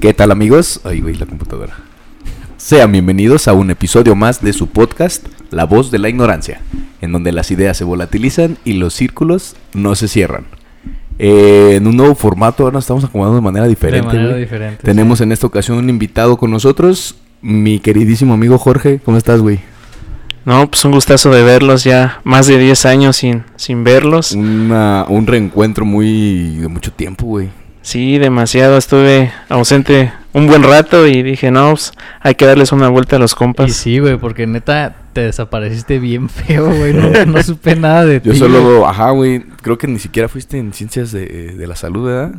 ¿Qué tal amigos? Ay, güey, la computadora. Sean bienvenidos a un episodio más de su podcast, La voz de la ignorancia, en donde las ideas se volatilizan y los círculos no se cierran. Eh, en un nuevo formato, ahora nos estamos acomodando de manera diferente. de manera güey. diferente. Tenemos sí. en esta ocasión un invitado con nosotros, mi queridísimo amigo Jorge. ¿Cómo estás, güey? No, pues un gustazo de verlos ya más de 10 años sin, sin verlos. Una- un reencuentro muy de mucho tiempo, güey. Sí, demasiado. Estuve ausente un buen rato y dije, no, pues hay que darles una vuelta a los Y compas. sí, güey, porque neta te desapareciste bien feo, güey. No, no supe nada de Yo ti. güey. solo, ajá, güey, creo que ni siquiera fuiste en ciencias de, de la salud, ¿verdad?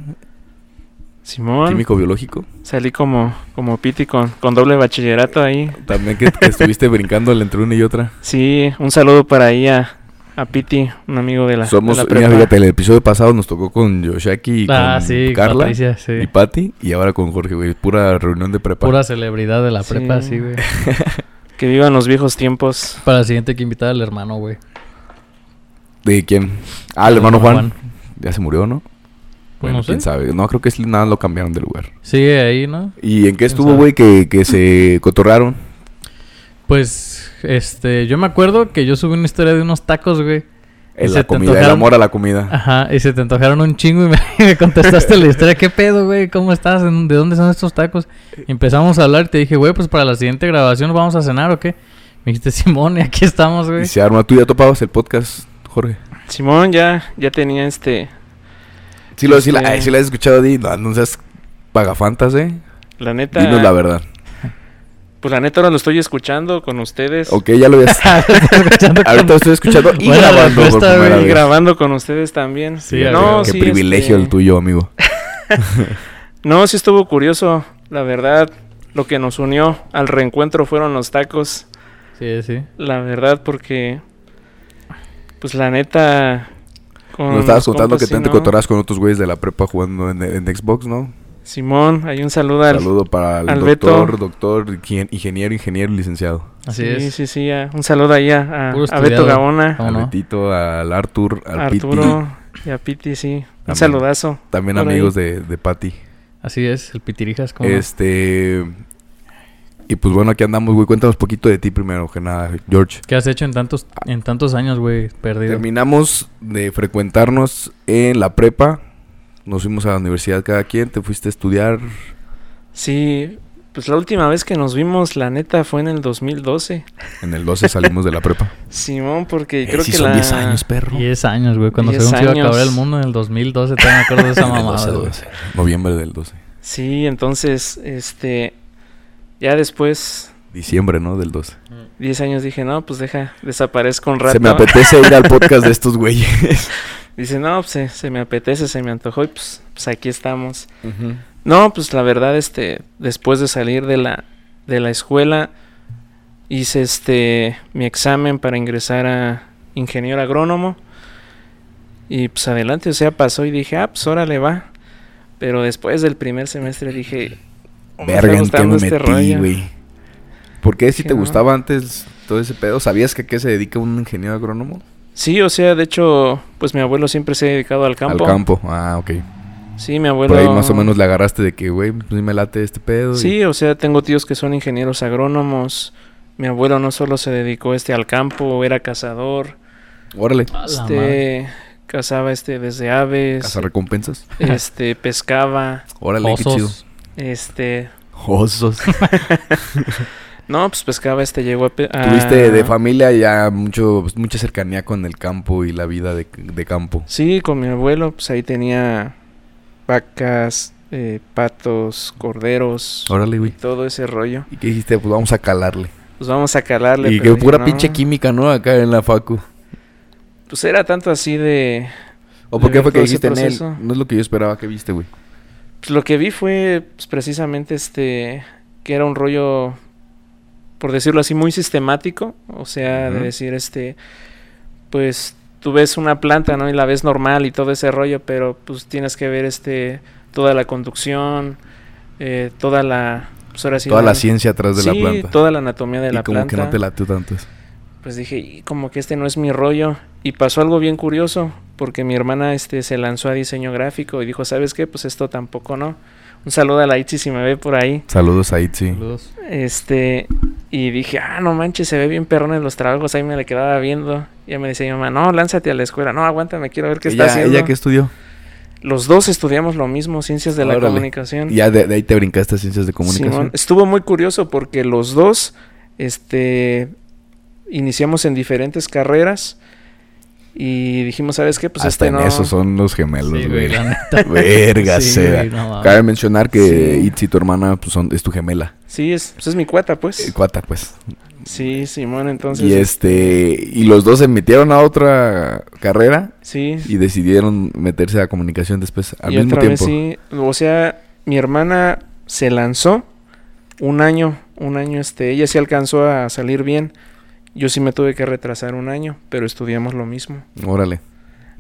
Simón, Químico biológico. salí como, como Piti con, con doble bachillerato ahí. También que, que estuviste brincando entre una y otra. Sí, un saludo para ahí a, a Piti, un amigo de la, de Somos, la mira, fíjate, el episodio pasado nos tocó con Yoshaki y Ah, con sí, Carla Patricia, sí. y Patti, y ahora con Jorge, güey. Pura reunión de prepa. Pura celebridad de la Sí. prepa, sí, güey. Que vivan los viejos tiempos. Para la siguiente hay que invitar al hermano, güey. ¿De quién? Ah, el hermano Juan. Ya se murió, ¿no? Pues Bueno, no sé. quién sabe. No, creo que nada lo cambiaron de lugar. Sigue ahí, ¿no? ¿Y en qué ¿Quién estuvo, güey, que, que se cotorraron? Pues, este, yo me acuerdo que yo subí una historia de unos tacos, güey. Y En se la comida, el antojaron- amor a la comida. Ajá, y se te antojaron un chingo y me, y me contestaste la historia. ¿Qué pedo, güey? ¿Cómo estás? ¿En- ¿De dónde son estos tacos? Y empezamos a hablar y te dije, güey, pues para la siguiente grabación vamos a cenar o qué. Me dijiste, Simón, y aquí estamos, Y güey. se arma. ¿Tú ya topabas el podcast, Jorge? Simón ya, ya tenía este, Sí lo, sí la, Este- ay, sí la has escuchado, di, no, no seas pagafantas, ¿eh? la neta. Dinos la verdad. Pues la neta ahora lo estoy escuchando con ustedes. Ok, ya lo escuchando Ahorita con- estoy escuchando y grabando por primera. Y grabando con ustedes también. Sí, no, Qué sí, privilegio este, el tuyo, amigo. No, sí estuvo curioso. La verdad, lo que nos unió al reencuentro fueron los tacos. Sí, sí. La verdad, porque. Pues la neta. Con Nos estabas contando que te sí, ¿no? encontrarás con otros güeyes de la prepa jugando en, en Xbox, ¿no? Simón, hay un saludo al. Saludo para el al doctor, Beto. doctor, ingen- ingeniero, ingeniero, licenciado. Así sí, es. sí, sí. ya. Un saludo ahí a, a- a Beto ¿Cómo Al no? Betito, al Arthur, al a Arturo y a Piti, sí. Un saludazo. Piti. También ahí. amigos de, de Patty. Así es, el pitirijas. ¿cómo? Este... Y pues bueno, aquí andamos, güey. Cuéntanos un poquito de ti primero, que nada, George. ¿Qué has hecho en tantos, en tantos años, güey? Perdido. Terminamos de frecuentarnos en la prepa. Nos fuimos a la universidad cada quien. Te fuiste a estudiar. Sí, pues la última vez que nos vimos, la neta, fue en el 2012. En el 12 salimos de la prepa. Simón, porque Eh, creo que son la... 10 años, perro. 10 años, güey. Cuando 10 según se iba a acabar el mundo en el 2012, todavía me acuerdo de esa En el mamada, 12, güey. 12. Noviembre del 12. Sí, entonces, este, ya después, Diciembre, ¿no? Del 12. 10 años dije, no, pues deja, desaparezco un rato. Se me apetece ir al podcast de estos güeyes. Dice, no, pues se, se me apetece, se me antojó y pues, pues aquí estamos. No, pues la verdad, este, después de salir de la, de la escuela, hice este, mi examen para ingresar a ingeniero agrónomo. Y pues adelante, o sea, pasó y dije, ah, pues órale va. Pero después del primer semestre dije, "Oh, me está Verga, ¿en qué gustando me este metí, rollo". ¿Por qué si te no. gustaba antes todo ese pedo? ¿Sabías que a qué se dedica un ingeniero agrónomo? Sí, o sea, de hecho, pues mi abuelo siempre se ha dedicado al campo. Al campo. Ah, ok. Sí, mi abuelo. Por ahí más o menos le agarraste de que, güey, pues me late este pedo. y- Sí, o sea, tengo tíos que son ingenieros agrónomos. Mi abuelo no solo se dedicó este al campo, era cazador. Órale. Este cazaba este desde aves, Casa recompensas. este pescaba, Órale, qué chido. Osos. este Osos. no, pues pescaba este llegó a, Tuviste de familia ya mucho, pues, mucha cercanía con el campo y la vida de, de campo. Sí, con mi abuelo, pues ahí tenía vacas, eh, patos, corderos, Órale, güey. todo ese rollo. ¿Y qué dijiste? Pues vamos a calarle. Pues vamos a calarle. Y que pura pinche química, ¿no? Acá en la facu. Pues era tanto así de ¿O por qué fue que dijiste en él? No es lo que yo esperaba que viste, güey. Pues lo que vi fue pues, precisamente este que era un rollo por decirlo así muy sistemático, o sea, de decir este pues tú ves una planta, ¿no? Y la ves normal y todo ese rollo, pero pues tienes que ver este toda la conducción, eh, toda la pues ahora sí Toda la ciencia atrás de la sí, planta. toda la anatomía de y la como planta. que no te late tanto. Pues dije, "Y como que este no es mi rollo. Y pasó algo bien curioso, porque mi hermana este, se lanzó a diseño gráfico y dijo, ¿sabes qué? Pues esto tampoco no. Un saludo a la Itzi si me ve por ahí. Saludos a Itzi. Saludos. Este, y dije, ah, no manches, se ve bien perrón en los trabajos. Ahí me le quedaba viendo. Y me decía mi mamá, no, lánzate a la escuela. No, aguántame, quiero ver qué está ¿Ella, haciendo. ¿Ella qué estudió? Los dos estudiamos lo mismo, ciencias de la comunicación. Ya de, de ahí te brincaste a ciencias de comunicación. Simón, estuvo muy curioso porque los dos, este, iniciamos en diferentes carreras y dijimos, ¿sabes qué? Pues Hasta este en no. eso son los gemelos, Sí, güey. la. Verga Sí, sea. güey, no mames. Cabe mencionar que Sí. Itzi, tu hermana, pues son, es tu gemela. Sí, es, pues es mi cuata, Eh, pues. Cuata, pues. Sí, Simón, entonces. Y este, y los dos se metieron a otra carrera Sí. y decidieron meterse a comunicación después al y mismo otra vez tiempo. sí. O sea, mi hermana se lanzó un año, un año, este, ella sí alcanzó a salir bien. Yo sí me tuve que retrasar un año, pero estudiamos lo mismo. Órale.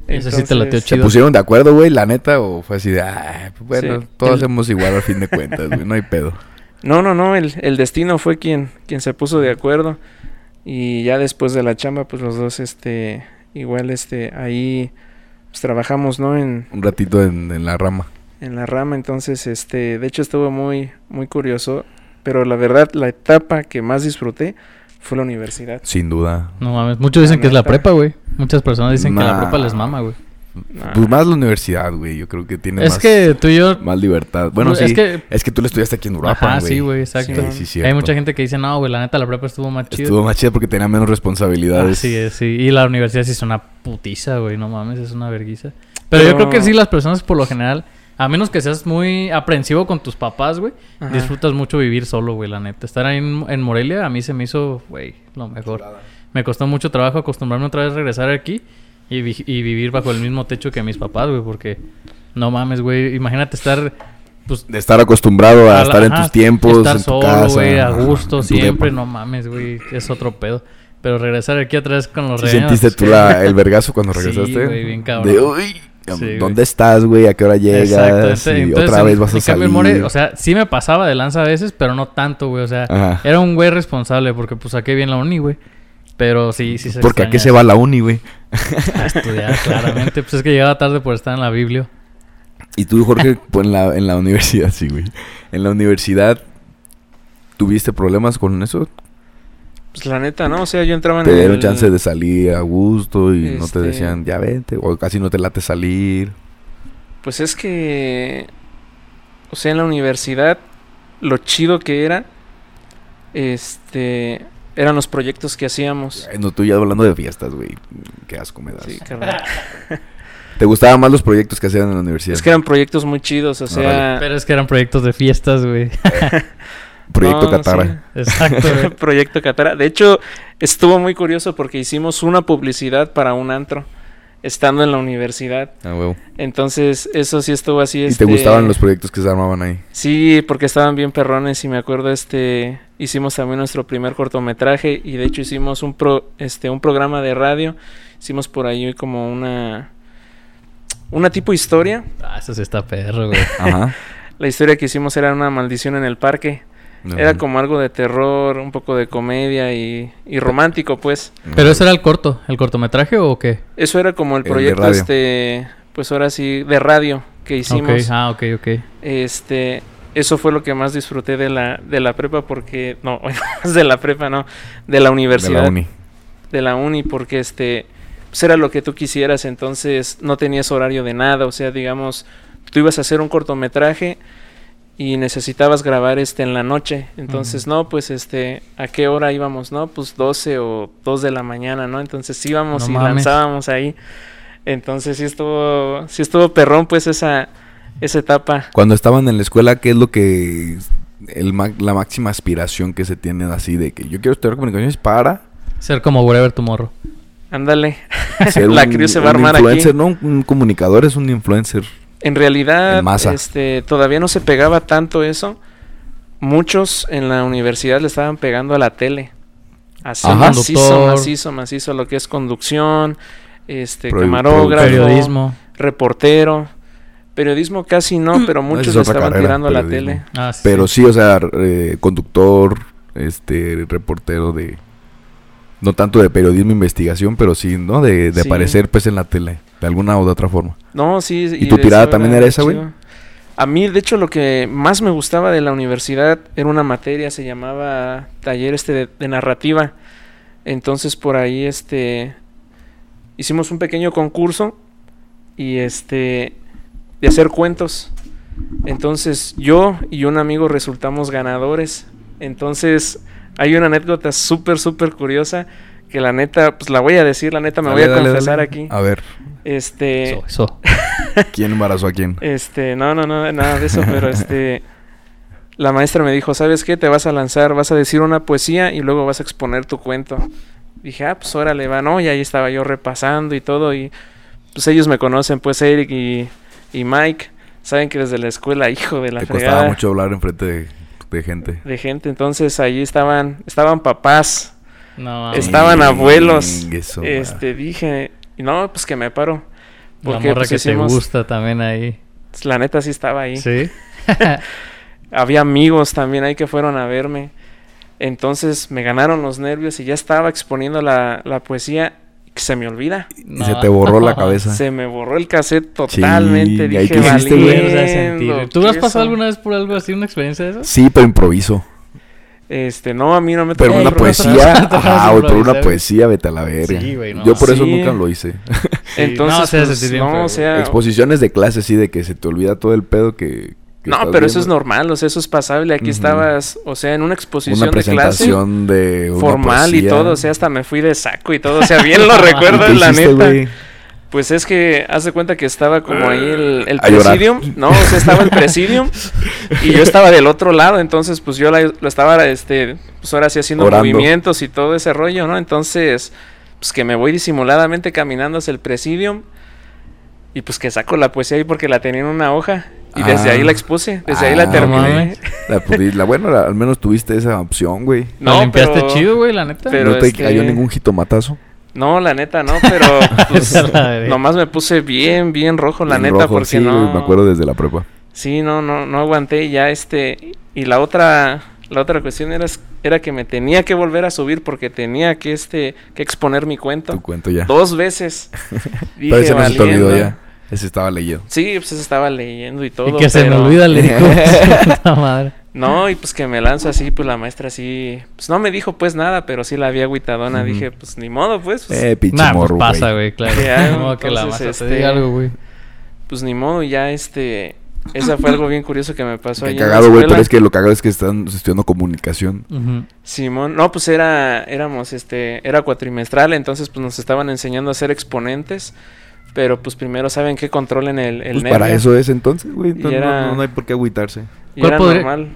Ese sí te Entonces, ¿Se pusieron de acuerdo, güey, la neta? ¿O fue así de, ah, pues bueno, Sí. todos El- hacemos igual al fin de cuentas, güey, no hay pedo? No, no, no, el, el destino fue quien, quien se puso de acuerdo. Y ya después de la chamba, pues los dos, este, igual, este, ahí pues, trabajamos, ¿no? En, Un ratito en, en la rama. en la rama, entonces, este, de hecho estuvo muy, muy curioso. Pero la verdad, la etapa que más disfruté fue la universidad. Sin duda. No mames. Muchos dicen La que es la prepa, güey. Muchas personas dicen que la prepa les mama, güey. Nah. Pues más la universidad, güey. Yo creo que tiene Es más, que tú y yo. más libertad. Bueno, es sí. que. Es que tú le estudiaste aquí en Ajá, güey. sí, güey, exacto. Sí, sí. Hay mucha gente que dice, no, güey, la neta, la prepa estuvo más chida. Estuvo más chida porque tenía menos responsabilidades. Así es, sí. Y la universidad sí es una putiza, güey. No mames, es una verguiza. Pero, yo creo que sí, las personas por lo general, a menos que seas muy aprensivo con tus papás, güey, Ajá. disfrutas mucho vivir solo, güey, la neta. Estar ahí en, en Morelia a mí se me hizo, güey, lo mejor. Me costó mucho trabajo acostumbrarme otra vez a regresar aquí y, vi- y vivir bajo el mismo techo que mis papás, güey, porque no mames, güey. Imagínate estar, pues, De estar acostumbrado a, la- estar en ajá, tus tiempos, estar en tu solo, casa. güey, a gusto, en siempre, no mames, güey, es otro pedo. Pero regresar aquí otra vez con los ¿Sí regaños, sentiste tú la- el vergazo cuando Sí, regresaste? güey, bien cabrón. De, uy, Sí, güey. ¿dónde estás, güey? ¿A qué hora llegas? Exacto. Y Entonces, otra en- vez vas a salir. More, o sea, sí me pasaba de lanza a veces, pero no tanto, güey. O sea, Ajá. era un güey responsable porque pues saqué bien la uni, güey. Pero sí, sí se Porque a qué se va la uni, güey. A estudiar, claramente. Pues es que llegaba tarde por estar en la Biblia. Y tú, Jorge, pues en la, en la universidad, sí, güey. En la universidad, ¿tuviste problemas con eso? Pues la neta, ¿no? O sea, yo entraba en Te dieron el- chance de salir a gusto y no te Este- decían, ya vente, o casi no te late salir. Pues es que, o sea, en la universidad, lo chido que era, este, eran los proyectos que hacíamos. No, tú ya hablando de fiestas, güey. Qué asco me das. Sí, carnal. ¿Te gustaban más los proyectos que hacían en la universidad? Es que eran proyectos muy chidos, o sea, Pero es que eran proyectos de fiestas, güey. Proyecto no, Catara. Exacto, sí. Proyecto Catara. De hecho, estuvo muy curioso porque hicimos una publicidad para un antro, estando en la universidad. Ah, huevo. Entonces, eso sí estuvo así. ¿Y este, te gustaban los proyectos que se armaban ahí? Sí, porque estaban bien perrones y me acuerdo este hicimos también nuestro primer cortometraje y de hecho hicimos un pro este un programa de radio, hicimos por ahí como una una tipo historia. Ah, eso sí está perro, güey. Ajá. La historia que hicimos era una maldición en el parque. Era como algo de terror, un poco de comedia y, y romántico, pues. Pero ese era el corto, el cortometraje o qué? Eso era como el El de proyecto radio. este pues ahora sí de radio que hicimos. Ok, ah, ok, ok. Este, eso fue lo que más disfruté de la, de la prepa porque, no, de la prepa no, de la de universidad, la uni. de la uni, porque este, pues era lo que tú quisieras, entonces no tenías horario de nada, o sea, digamos, tú ibas a hacer un cortometraje y necesitabas grabar este en la noche, entonces no, pues este, ¿a qué hora íbamos? No, pues 12 o 2 de la mañana, ¿no? Entonces íbamos No y mames. lanzábamos ahí, entonces sí estuvo, sí estuvo perrón pues esa, esa etapa. Cuando estaban en la escuela, ¿qué es lo que... El, la máxima aspiración que se tiene así de que yo quiero estudiar comunicaciones para Ser como Whatever Tomorrow. Ándale. ser La un, se va a un armar influencer, aquí. ¿no? Un comunicador es un influencer. En realidad, En masa. este, todavía no se pegaba tanto eso. Muchos en la universidad le estaban pegando a la tele. Así Ajá. macizo, Conductor. macizo, macizo, lo que es conducción, este, camarógrafo, Periodismo. reportero. Periodismo casi no, pero muchos es le estaban carrera, tirando a la tele. Ah, sí. Pero sí, o sea, eh, conductor, este, reportero de... No tanto de periodismo e investigación, pero sí, ¿no? De, de Sí. aparecer pues en la tele, de alguna o de otra forma. No, sí. ¿Y tu tirada también era esa, güey? A mí, de hecho, lo que más me gustaba de la universidad era una materia, se llamaba taller este de, de narrativa. Entonces por ahí este hicimos un pequeño concurso y este de hacer cuentos. Entonces yo y un amigo resultamos ganadores. Entonces hay una anécdota súper, súper curiosa que la neta, pues la voy a decir, la neta me Dale, voy a dale, confesar dale. aquí. A ver, Este, Eso, eso. ¿quién embarazó a quién? este, no, no, no, nada de eso, pero este, la maestra me dijo, ¿sabes qué? Te vas a lanzar, vas a decir una poesía y luego vas a exponer tu cuento. Dije, ah, pues órale, va, ¿no? Y ahí estaba yo repasando y todo y pues ellos me conocen, pues Eric y, y Mike, saben que desde la escuela, hijo de la Te costaba fregada mucho hablar enfrente de, de gente. de gente, entonces ahí estaban, estaban papás, No, estaban abuelos. Eso, Este, dije, no, pues que me paro. La Porque morra pues, que hicimos- te gusta también ahí. la neta sí estaba ahí. Sí. Había amigos también ahí que fueron a verme. Entonces me ganaron los nervios y ya estaba exponiendo la, la poesía que se me olvida. Y se te borró la cabeza. Se me borró el cassette totalmente. Sí, ¿y ahí Dije, qué hiciste, güey? Vuelves a "Valiendo sentir. ¿Tú has queso". pasado alguna vez por algo así, una experiencia de eso? Sí, pero improviso. Este, no, a mí no me Pero una poesía, ajá, güey, pero una poesía, vete a la verga. Sí, güey, no. Yo por eso Sí. nunca lo hice. Sí, Entonces, no, pues, sentir bien no, feo, o sea, Exposiciones de clase, sí, de que se te olvida todo el pedo que. no, pero eso es normal, o sea, eso es pasable. Aquí estabas, o sea, en una exposición Una de clase presentación de. una formal y todo, o sea, hasta me fui de saco y todo, o sea, bien lo ¿Y recuerdo, la hiciste, neta. güey? Pues es que haz de cuenta que estaba como ahí el, llorar. presidium, no, o sea, estaba el presidium y yo estaba del otro lado, entonces pues yo la- lo estaba, este, pues ahora sí haciendo Orando. movimientos y todo ese rollo, ¿no? Entonces, pues que me voy disimuladamente caminando hacia el presidium y pues que saco la poesía ahí porque la tenía en una hoja y desde Ah. ahí la expuse, desde ahí Ah, la terminé. mames. La, la bueno, la- al menos tuviste esa opción, güey. No, limpiaste pero- chido, güey, la neta. pero- no te este- cayó ningún jitomatazo. No, la neta no, pero pues, nomás me puse bien, bien rojo, la Bien neta, rojo, porque sí, no... me acuerdo desde la prepa. Sí, no, no, no aguanté ya este y la otra la otra cuestión era, era que me tenía que volver a subir porque tenía que este que exponer mi cuento Tu cuento ya. dos veces. Pero ese no se te olvidó ya. Ese estaba leído. Sí, pues eso estaba leyendo y todo. y que se me olvida su puta madre. No, y pues que me lanzo así, pues la maestra sí, pues no me dijo pues nada, pero sí la vi agüitadona, Ujú. dije, pues ni modo, pues, pues, Eh, pinche Nah, pues morro, pasa, güey, claro. Ni modo que la te este, diga algo, güey. pues ni modo, y ya este esa fue algo bien curioso que me pasó Qué cagado, güey, pero es que lo cagado es que están estudiando comunicación. Simón, no, pues era, éramos, este, era cuatrimestral, entonces pues nos estaban enseñando a ser exponentes, pero pues primero saben que controlen el, el Pues nervio, para eso es entonces, güey. Y No, no- hay por qué agüitarse. y ¿Cuál era podría- normal.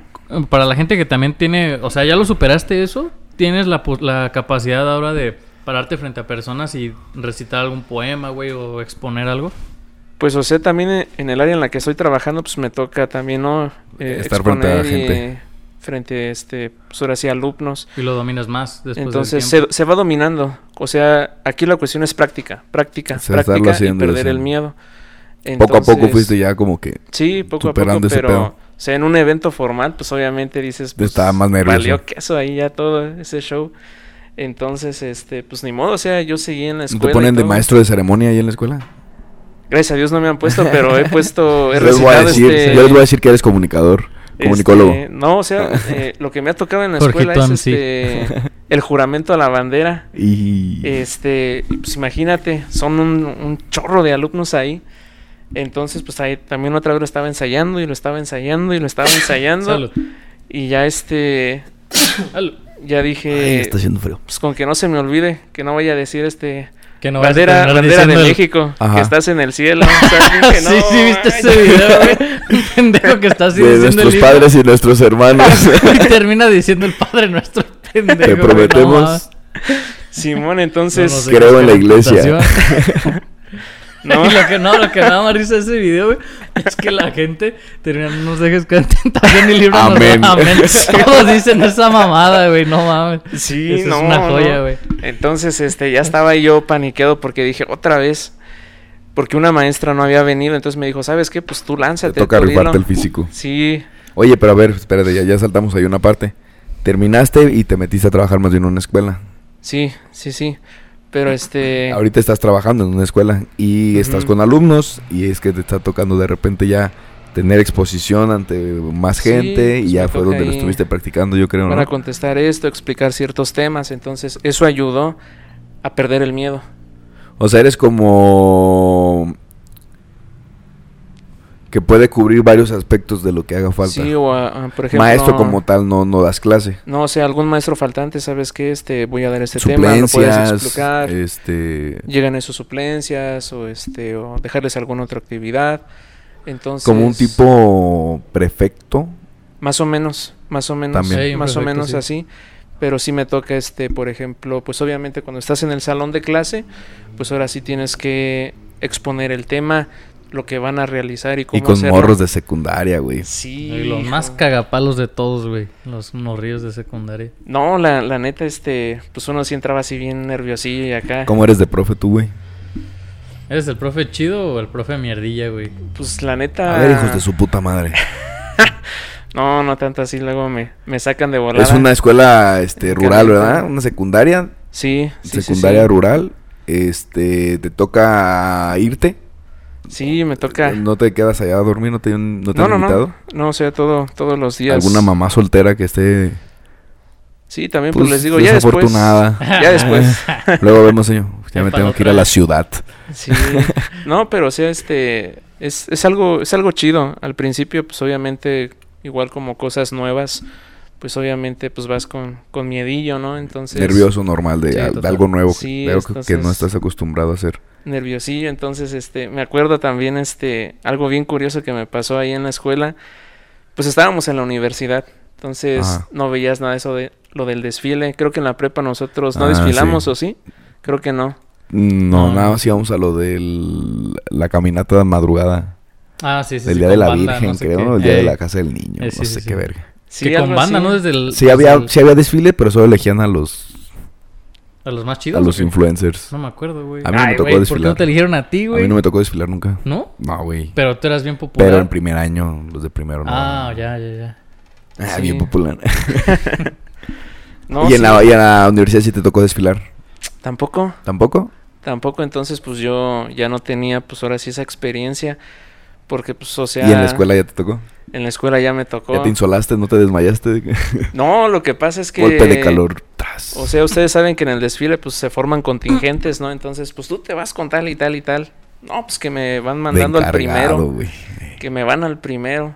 Para la gente que también tiene, o sea, ya lo superaste eso, tienes la, la capacidad ahora de pararte frente a personas y recitar algún poema, güey, o exponer algo. Pues o sea, también en- el área en la que estoy trabajando, pues me toca también, ¿no? Eh, Estar frente a exponer y, frente, este, pues ahora sí, alumnos. Y lo dominas más después Entonces del se, se va dominando. O sea, aquí la cuestión es práctica, práctica, O sea, estarlo práctica y haciendo, perder el miedo. poco a poco fuiste ya como que Sí, poco a poco, pero pedo. o sea, en un evento formal, pues obviamente dices, pues, Estaba más nervioso. valió queso ahí ya todo ese show. Entonces, este, pues ni modo, o sea, yo seguí en la ¿No escuela. te y ponen de maestro de ceremonia ahí en la escuela. Gracias a Dios no me han puesto, pero he puesto, he Yo les voy a decir, este, yo les voy a decir que eres comunicador, comunicólogo. este, no, o sea, eh, lo que me ha tocado en la escuela es este, el juramento a la bandera. Y Este, pues imagínate, son un, un chorro de alumnos ahí. Entonces, pues ahí también otra vez lo estaba ensayando y lo estaba ensayando y lo estaba ensayando. Salud. y ya este, Salud. ya Ay, dije, está haciendo frío. pues con que no se me olvide, que no vaya a decir este, Que no vas a bandera, bandera de México, Ajá. que estás en el cielo. O sea, sí, no, sí, viste manches. ese video, güey. Un pendejo que está así De diciendo el nuestros padres y nuestros hermanos. y termina diciendo el Padre Nuestro pendejo. Te prometemos. Simón, entonces, no sé Creo en la iglesia. No, Y lo que no, lo que me da más risa de ese video, güey, es que la gente termina, no nos dejes caer en tentación y líbranos. Amén. Amén. Todos dicen esa mamada, güey, no mames. sí, no, es una joya, no. güey. Entonces, este, ya estaba yo paniqueado porque dije, otra vez, porque una maestra no había venido, entonces me dijo, ¿sabes qué? Pues tú Te lánzate. toca tú rifarte dilo". el físico. Sí, Oye, pero a ver, espérate, ya, ya saltamos ahí una parte. Terminaste y te metiste a trabajar más bien en una escuela. sí, sí, sí. Pero este... Ahorita estás trabajando en una escuela y estás con alumnos y es que te está tocando de repente ya tener exposición ante más Sí, gente y pues ya fue donde lo estuviste practicando, yo creo, Para ¿no? contestar esto, explicar ciertos temas. Entonces, eso ayudó a perder el miedo. O sea, eres como que puede cubrir varios aspectos de lo que haga falta. Sí, o a- a, por ejemplo. Maestro como tal no no das clase. No, o sea, algún maestro faltante, ¿sabes qué? Este, voy a dar este tema, lo puedes explicar. este Llegan esos suplencias o este o dejarles alguna otra actividad. Entonces, como un tipo prefecto. más o menos, más o menos, También. Sí, más o menos sí. así. Pero sí me toca este, por ejemplo, pues obviamente cuando estás en el salón de clase, pues ahora sí tienes que exponer el tema, lo que van a realizar y cómo Y con hacerlo. morros de secundaria, güey. Sí. Y los hijo. más cagapalos de todos, güey. Los morrillos de secundaria. No, la, la neta, este, pues uno sí entraba así bien nerviosillo y acá. ¿Cómo eres de profe tú, güey? ¿Eres el profe chido o el profe mierdilla, güey? Pues la neta. A ver, hijos de su puta madre. No, no tanto así, luego me, me sacan de volada. Es una escuela este rural. ¿verdad? Una secundaria, Sí, sí, sí, secundaria sí. rural. Este, te toca irte. Sí, me toca. No te quedas allá a dormir, no te, no te No, han no, invitado. no. No, o sea, todo, todos los días. Alguna mamá soltera que esté Sí, también, pues, pues, les digo, ya después. desafortunada. Ya después. Luego vemos, señor. Ya Ya me tengo que ir a la ciudad. Sí. No, pero o sea, este. Es, es algo, es algo chido. Al principio, pues obviamente, igual como cosas nuevas, pues obviamente, pues vas con, con miedillo, ¿no? Entonces. Nervioso normal de, Sí, de total. algo nuevo, Sí, de algo que- que no estás acostumbrado a hacer. nerviosillo, entonces este, me acuerdo también este, algo bien curioso que me pasó ahí en la escuela, pues estábamos en la universidad, entonces Ajá. no veías nada de eso de lo del desfile, creo que en la prepa nosotros no Ah, desfilamos sí. o sí, creo que no, No, No. nada más íbamos a lo de la caminata de madrugada. Ah, sí, sí. sí, Día de la banda, Virgen, no sé creo. El Día de la Casa del Niño. Eh, no sé sí, qué sí. verga. Sí, que con banda, así. ¿no? Desde el, Sí desde había, el- sí había desfile, pero solo elegían a los, a los más chidos. a los influencers. No me acuerdo, güey. A mí no me tocó güey, ¿Por qué desfilar. no te eligieron a ti, A güey? mí no me tocó desfilar nunca. ¿No? No, güey. Pero tú eras bien popular. Pero en primer año, los de primero no. Ah, ya, ya, ya. Ah, Sí. bien popular. No, y, en sí, la, y en la universidad sí te tocó desfilar. tampoco, ¿Tampoco? tampoco, entonces pues yo ya no tenía pues ahora sí esa experiencia, porque pues o sea, ¿Y en la escuela ya te tocó? En la escuela ya me tocó, ¿Ya te insolaste? ¿No te desmayaste? no, lo que pasa es que... Golpe de calor. Tras. O sea, ustedes saben que en el desfile pues se forman contingentes, ¿no? Entonces, pues tú te vas con tal y tal y tal. No, pues que me van mandando al primero. Que me van al primero.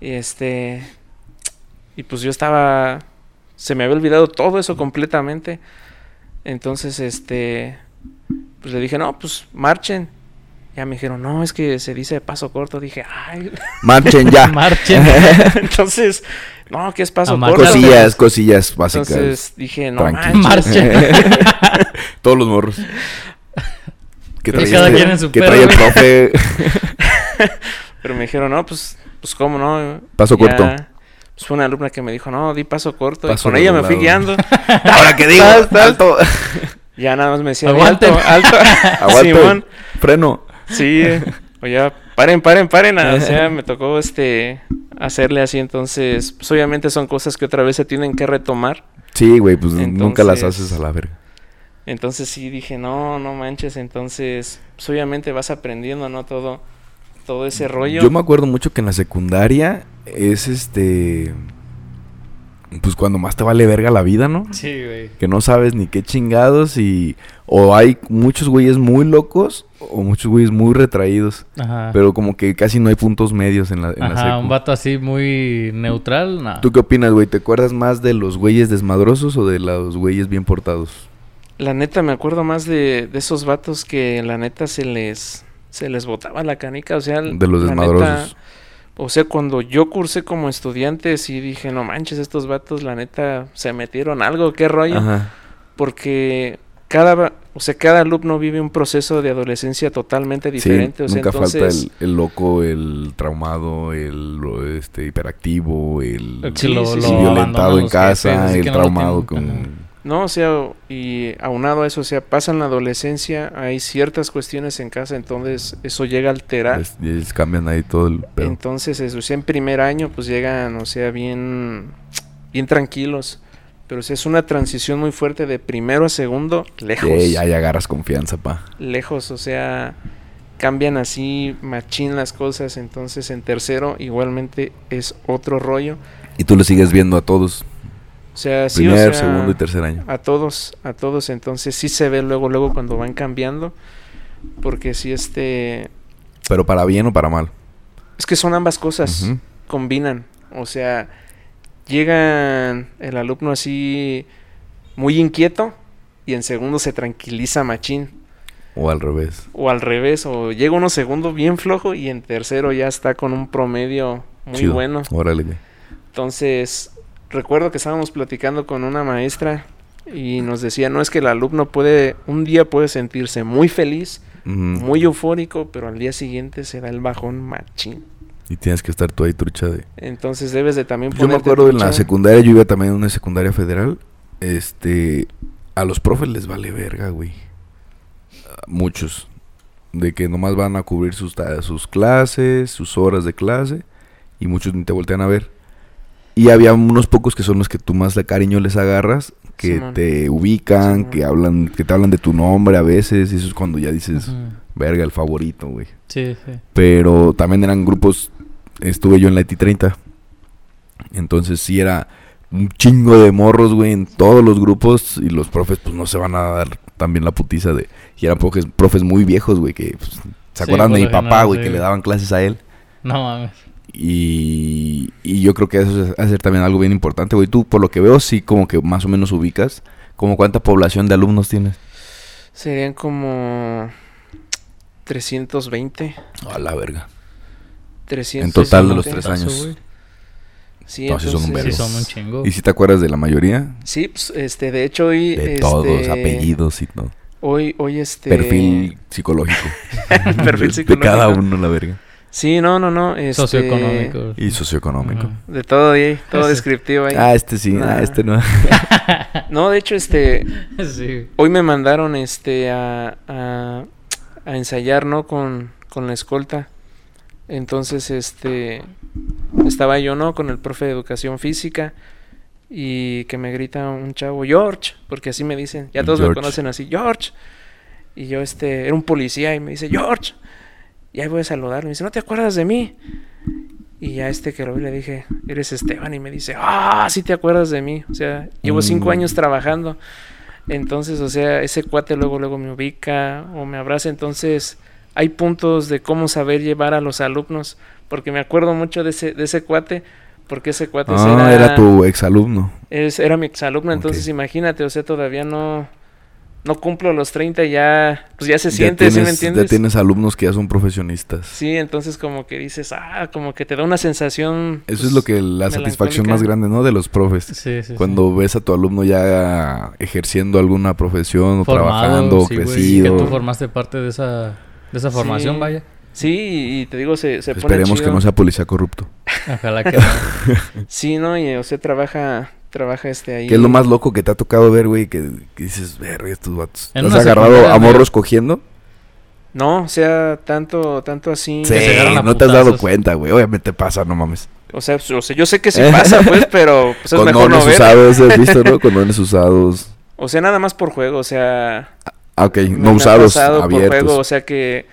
Y este... Y pues yo estaba... Se me había olvidado todo eso completamente. Entonces, este... Pues le dije, no, pues marchen. Ya me dijeron, no, es que se dice paso corto. Dije, ay. Marchen ya. Marchen. Entonces, no, que es paso corto. cosillas, cosillas básicas. Entonces dije, no manches. Marchen. Todos los morros. Que Pero trae, cada este- quien en su que trae el profe. Pero me dijeron, no, pues, pues cómo no. Paso Ya, corto. Pues fue una alumna que me dijo, no, di paso corto. Paso y con ella me fui guiando. Ahora que digo, alto. Ya nada más me decía, "Di Aguanten. alto, alto. Aguante. Simón, Freno. Sí. eh, O ya, paren, paren, paren. O sea, me tocó este hacerle así. Entonces, pues obviamente son cosas que otra vez se tienen que retomar. Sí, güey, pues nunca las haces a la verga. Entonces sí dije, no, no manches. Entonces, pues obviamente vas aprendiendo, ¿no? Todo, todo ese rollo. Yo me acuerdo mucho que en la secundaria es este. Pues cuando más te vale verga la vida, ¿no? Sí, güey. Que no sabes ni qué chingados y. O hay muchos güeyes muy locos o muchos güeyes muy retraídos. Ajá. Pero como que casi no hay puntos medios en la, en Ajá, un vato así muy neutral, nada. ¿Tú qué opinas, güey? ¿Te acuerdas más de los güeyes desmadrosos o de los güeyes bien portados? La neta, me acuerdo más de, de esos vatos que la neta se les se les botaba la canica, o sea, De los desmadrosos. neta, o sea, cuando yo cursé como estudiante, sí dije, no manches, estos vatos, la neta, se metieron algo, qué rollo, Ajá. porque cada, va- o sea, cada alumno vive un proceso de adolescencia totalmente diferente, sí, o sea, nunca entonces, falta el, el loco, el traumado, el lo- este hiperactivo, el, El Sí, lo- Sí, sí, el sí. lo violentado en casa, jefes, el no traumado con... Ajá. no, o sea, y aunado a eso, o sea, pasan la adolescencia, hay ciertas cuestiones en casa, entonces eso llega a alterar. Les cambian ahí todo el pedo. Entonces, eso, o sea, en primer año, pues llegan, o sea, bien, bien tranquilos. Pero sea, es una transición muy fuerte de primero a segundo, lejos. Sí, ya agarras confianza, pa. Lejos, o sea. cambian así machín las cosas, entonces en tercero igualmente es otro rollo. Y tú le sigues viendo a todos. O sea, sí, Primer, o sea, segundo y tercer año. a todos, a todos, entonces sí se ve luego, luego cuando van cambiando, porque si este, Pero para bien o para mal. es que son ambas cosas, combinan, o sea, llegan el alumno así muy inquieto y en segundo se tranquiliza machín, O al revés. o al revés, o llega uno segundo bien flojo y en tercero ya está con un promedio muy Chido. bueno. Órale. Entonces, recuerdo que estábamos platicando con una maestra y nos decía, no es que el alumno puede, un día puede sentirse muy feliz, muy eufórico, pero al día siguiente se da el bajón machín. Y tienes que estar tú ahí trucha de... Entonces debes de también Yo me acuerdo en la secundaria, yo iba también en una secundaria federal. Este, a los profes les vale verga, güey. A Muchos. De que nomás van a cubrir sus, clases, sus horas de clase. Y muchos ni te voltean a ver. Y había unos pocos que son los que tú más de cariño les agarras. Que te ubican, que hablan, que te hablan de tu nombre a veces. Y eso es cuando ya dices. Verga, el favorito, güey. Sí, sí. Pero también eran grupos, estuve yo en la ETI 30. Entonces sí era un chingo de morros, güey, en todos los grupos. Y los profes, pues no se van a dar también la putiza de... Y eran profes, profes muy viejos, güey, que pues, se Sí, acuerdan de mi papá, general, güey, sí, que le daban clases a él. No mames. Y, y yo creo que eso es hacer también algo bien importante, güey. Tú, por lo que veo, sí como que más o menos ubicas. Como cuánta población de alumnos tienes. Serían como 320, A la verga. 300. En total de los tres sí, años. güey. Sí, Entonces son Sí, vergo. son un chingo. ¿Y si te acuerdas de la mayoría? Sí, pues, este, de hecho hoy... De este, todos, apellidos y todo. Hoy, hoy este... Perfil psicológico. Perfil De cada psicológico. uno, la verga. Sí, no, no, no. Este, Socioeconómico. Y socioeconómico. De todo ahí, todo Ese. descriptivo ahí. Ah, este sí, ah, este no. No, de hecho, este, Sí. hoy me mandaron, este, a, a, a ensayar, ¿no? Con, con la escolta. Entonces, este, estaba yo, ¿no? Con el profe de educación física y que me grita un chavo, George, porque así me dicen, ya todos George. me conocen así, George. Y yo, este, era un policía y me dice, George. Y ahí voy a saludarlo. Me dice, ¿no te acuerdas de mí? Y ya este que lo vi le dije, eres Esteban. Y me dice, ah, sí te acuerdas de mí. O sea, llevo cinco Mm. años trabajando. Entonces, o sea, ese cuate luego, luego me ubica o me abraza. Entonces, hay puntos de cómo saber llevar a los alumnos. Porque me acuerdo mucho de ese, de ese cuate. Porque ese cuate Ah, era tu exalumno. es, era mi exalumno, entonces Ok. imagínate, o sea, todavía no, no cumplo los 30 y ya, pues ya se Ya siente, ¿sí me tienes, ya entiendes? tienes alumnos que ya son profesionistas. Sí, entonces como que dices, ah, como que te da una sensación. Eso pues, es lo que la satisfacción más grande, ¿no? De los profes. Sí, sí, sí. Cuando ves a tu alumno ya ejerciendo alguna profesión o Formado, trabajando, sí, crecido. Que tú formaste parte de esa, de esa formación, Sí. vaya. Sí, y, te digo, se, se pone Esperemos que no sea policía corrupto. Ojalá que no. Sí, ¿no? Y, o sea, trabaja, trabaja este ahí. ¿Qué es lo más loco que te ha tocado ver, güey? Que, que dices, verga, estos vatos. ¿Te has agarrado a morros cogiendo? No, o sea, tanto, tanto así. Sí, Que no te has dado cuenta, güey. Obviamente pasa, no mames. O sea, pues, o sea, yo sé que sí pasa, pues, pero pues, es mejor no ver. usados, ¿has visto, no? Condones usados. O sea, nada más por juego, o sea, Ah, ok, no usados, pasado por juego, o abiertos. sea que,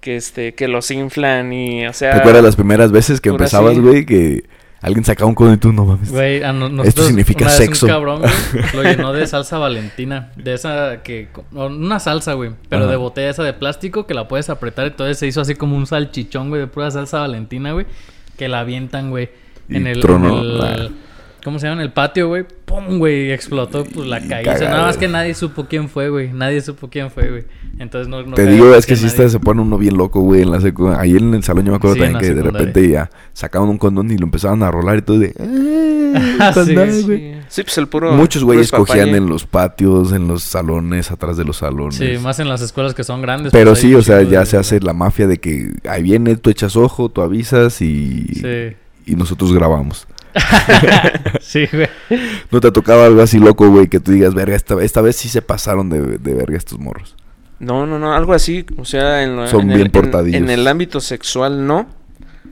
que este, que los inflan y, o sea. ¿Te acuerdas las primeras veces que empezabas, güey? Que alguien sacaba un condón y tú no mames. Güey, a no- nosotros significa una vez sexo. Un cabrón, güey, lo llenó de salsa valentina. De esa que... Una salsa, güey. Pero Ajá. de botella esa de plástico que la puedes apretar. Entonces se hizo así como un salchichón, güey, de pura salsa valentina, güey. Que la avientan, güey. En el... tronó. en el- ¿Cómo se llama? En el patio, güey. ¡Pum, güey! Explotó, pues la calle. Nada más que nadie supo quién fue, güey. Nadie supo quién fue, güey. Entonces no... no Te digo, es que sí nadie- se pone uno bien loco, güey, en la secu- Ahí en el salón yo me acuerdo Sí, también que de repente ya sacaban un condón y lo empezaban a rolar y todo de... "Eh, Ah, sí, condón, sí. güey". Sí, sí, pues el puro. Muchos güeyes cogían en los patios, en los salones, atrás de los salones. Sí, más en las escuelas que son grandes. Pero pues, sí, o sea, ya de- se hace la mafia de que ahí viene, tú echas ojo, tú avisas y, Sí. y nosotros grabamos. sí, güey. ¿No te ha tocado algo así loco, güey, que tú digas, verga, esta, esta vez sí se pasaron de, de verga estos morros? No, no, no, algo así. O sea, en, lo- Son en bien el, portadillos. en el ámbito sexual, no.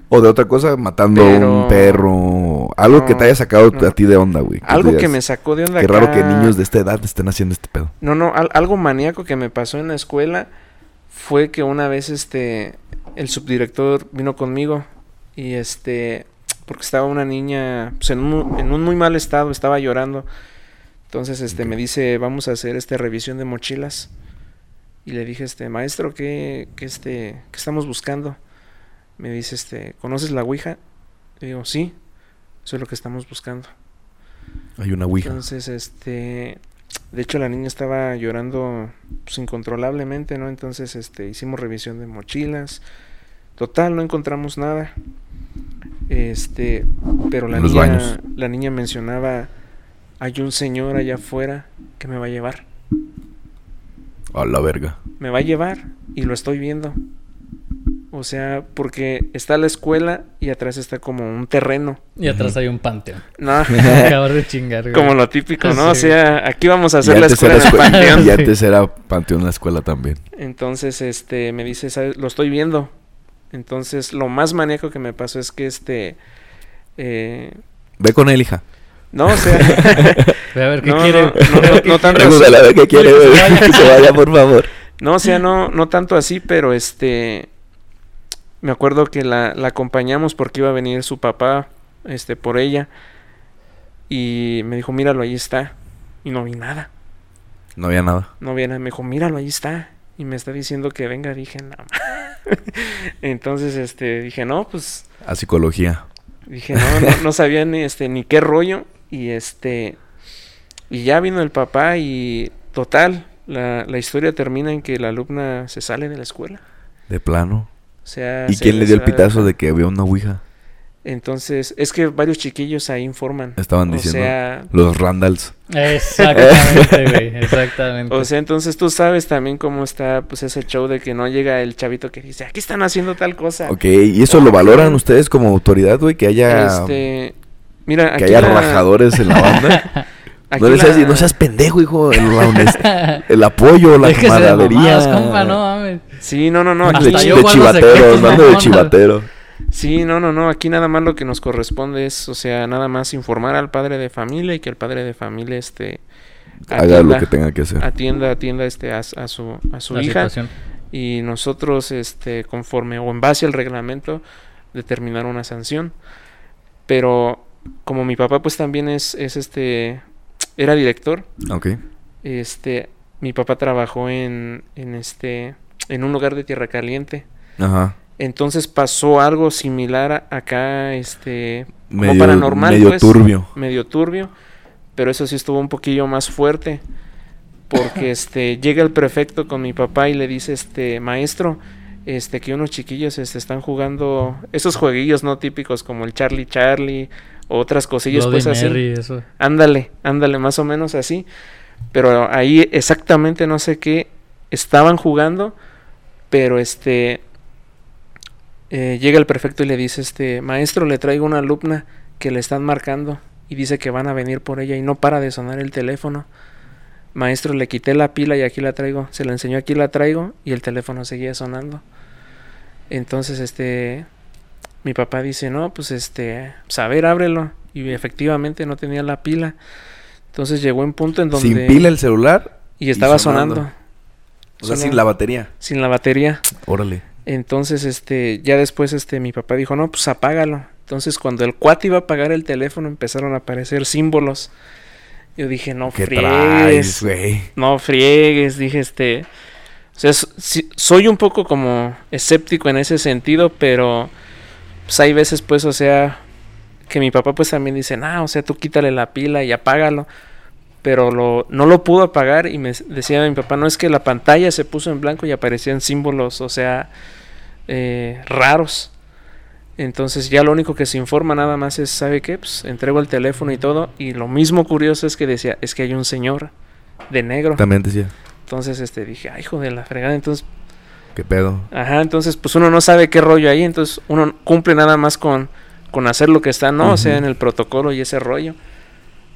O de otra cosa, matando a un perro. Algo que te haya sacado no. a ti de onda, güey. Algo que me sacó de onda. Qué raro que niños de esta edad estén haciendo este pedo. No, no, al- algo maníaco que me pasó en la escuela fue que una vez este el subdirector vino conmigo y este porque estaba una niña pues, en, un, en un muy mal estado, estaba llorando. Entonces este me dice, "Vamos a hacer este revisión de mochilas." Y le dije, "Este, maestro, ¿qué, qué este qué estamos buscando?" Me dice, "Este, ¿conoces la Ouija?" Le digo, "Sí." Eso es lo que estamos buscando. Hay una Ouija. Entonces, este, de hecho la niña estaba llorando pues, incontrolablemente, ¿no? Entonces, este, hicimos revisión de mochilas. Total, no encontramos nada. Este, pero la los niña, baños. la niña mencionaba, hay un señor allá afuera que me va a llevar. A la verga. Me va a llevar y lo estoy viendo. O sea, porque está la escuela y atrás está como un terreno. Y atrás hay un panteón. No, Acabar de chingar, güey. como lo típico, ¿no? O sea, aquí vamos a hacer la escuela era en el escuela- panteón. y antes era panteón la escuela también. Entonces, este, me dice, "¿Sabes? Lo estoy viendo. Entonces, lo más maníaco que me pasó es que, este, eh, Ve con él, hija. no, o sea, Ve a ver qué no, quiere. no, no, no, no tanto así, Pregúntale a ver qué quiere, que se vaya. Que se vaya, por favor. no, o sea, no, no tanto así, pero, este, me acuerdo que la, la acompañamos porque iba a venir su papá, este, por ella, y me dijo, míralo, ahí está, y no vi nada, No había nada. no vi nada, me dijo, míralo, ahí está, y me está diciendo que venga, dije, no, entonces, este, dije, no, pues, A psicología. Dije, no, no, no sabía ni este ni qué rollo. Y este. Y ya vino el papá y total. La, la historia termina en que la alumna se sale de la escuela. De plano. O sea. ¿Y se- quién le dio el pitazo de que había una ouija? Entonces, es que varios chiquillos ahí informan. Estaban O diciendo. sea. Los Randalls. Exactamente, güey. Exactamente. O sea, entonces tú sabes también cómo está pues ese show de que no llega el chavito que dice, aquí están haciendo tal cosa. Ok, ¿y eso lo valoran ustedes como autoridad, güey? Que haya. Este. Mira, Que aquí haya la- rajadores en la banda. no les seas, la- no seas pendejo, hijo. El, honest- el apoyo, la de camaradería. no mames. Sí, no, no, no. De, Hasta chi- yo de chivatero, secretos, ando de chivatero. Sí, no, no, no. Aquí nada más lo que nos corresponde es, o sea, nada más informar al padre de familia y que el padre de familia, este, Haga lo que tenga que hacer. atienda, atienda, este, a, a su, a su La hija situación. y nosotros, este, conforme o en base al reglamento, determinar una sanción. Pero como mi papá, pues también es, es este, era director, Ok. este, mi papá trabajó en, en este, en un lugar de tierra caliente. Ajá. Entonces pasó algo similar a- acá, este, como Medio, paranormal, medio pues, turbio. medio turbio, pero eso sí estuvo un poquillo más fuerte, porque este llega el prefecto con mi papá y le dice, este, maestro, este, que unos chiquillos este, están jugando esos jueguillos no típicos como el Charlie Charlie o otras cosillas, Bloody pues así. Mary, eso. Ándale, ándale, más o menos así. Pero ahí exactamente no sé qué estaban jugando, pero este eh, llega el prefecto y le dice, este maestro, le traigo una alumna que le están marcando y dice que van a venir por ella y no para de sonar el teléfono. Maestro, le quité la pila y aquí la traigo. Se la enseñó aquí la traigo y el teléfono seguía sonando. Entonces, este, mi papá dice, no, pues este, pues, a ver, ábrelo. Y efectivamente no tenía la pila. Entonces llegó en punto en donde... Sin pila el celular Y estaba sonando. sonando. O sea, sin la batería. sin la batería. Órale. Entonces, este, ya después, este, mi papá dijo, no, pues apágalo. Entonces, cuando el cuate iba a apagar el teléfono, empezaron a aparecer símbolos. Yo dije, no ¿Qué friegues. traes, no friegues. Dije, este. O sea, soy un poco como escéptico en ese sentido, pero pues hay veces, pues, o sea, que mi papá, pues también dice, nah, o sea, tú quítale la pila y apágalo. Pero lo, no lo pudo apagar y me decía mi papá, no es que la pantalla se puso en blanco y aparecían símbolos, o sea, eh, raros. Entonces ya lo único que se informa nada más es, ¿sabe qué? Pues entrego el teléfono y todo. Y lo mismo curioso es que decía, es que hay un señor de negro. También decía. Entonces este dije, ay, hijo de la fregada. Entonces, ¿Qué pedo? ajá, entonces pues uno no sabe qué rollo ahí. Entonces uno cumple nada más con, con hacer lo que está, ¿no? O sea, en el protocolo y ese rollo.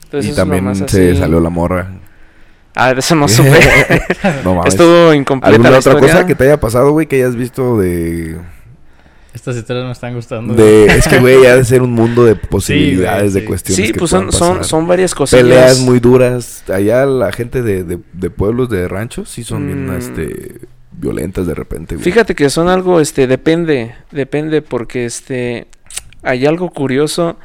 Entonces, y también se así. salió la morra. Ah, eso no supe. no mames. Estuvo incompleta ¿Alguna la otra historia. cosa que te haya pasado, güey, que hayas visto de... Estas historias me están gustando. de... Es que, güey, ha de ser un mundo de posibilidades, sí. de cuestiones Sí, que pues son, son, son varias cosillas. Peleas muy duras. Allá la gente de, de, de pueblos, de ranchos, sí son bien, Mm. este... violentas de repente, güey. Fíjate que son algo, este, depende, depende porque, este, hay algo curioso,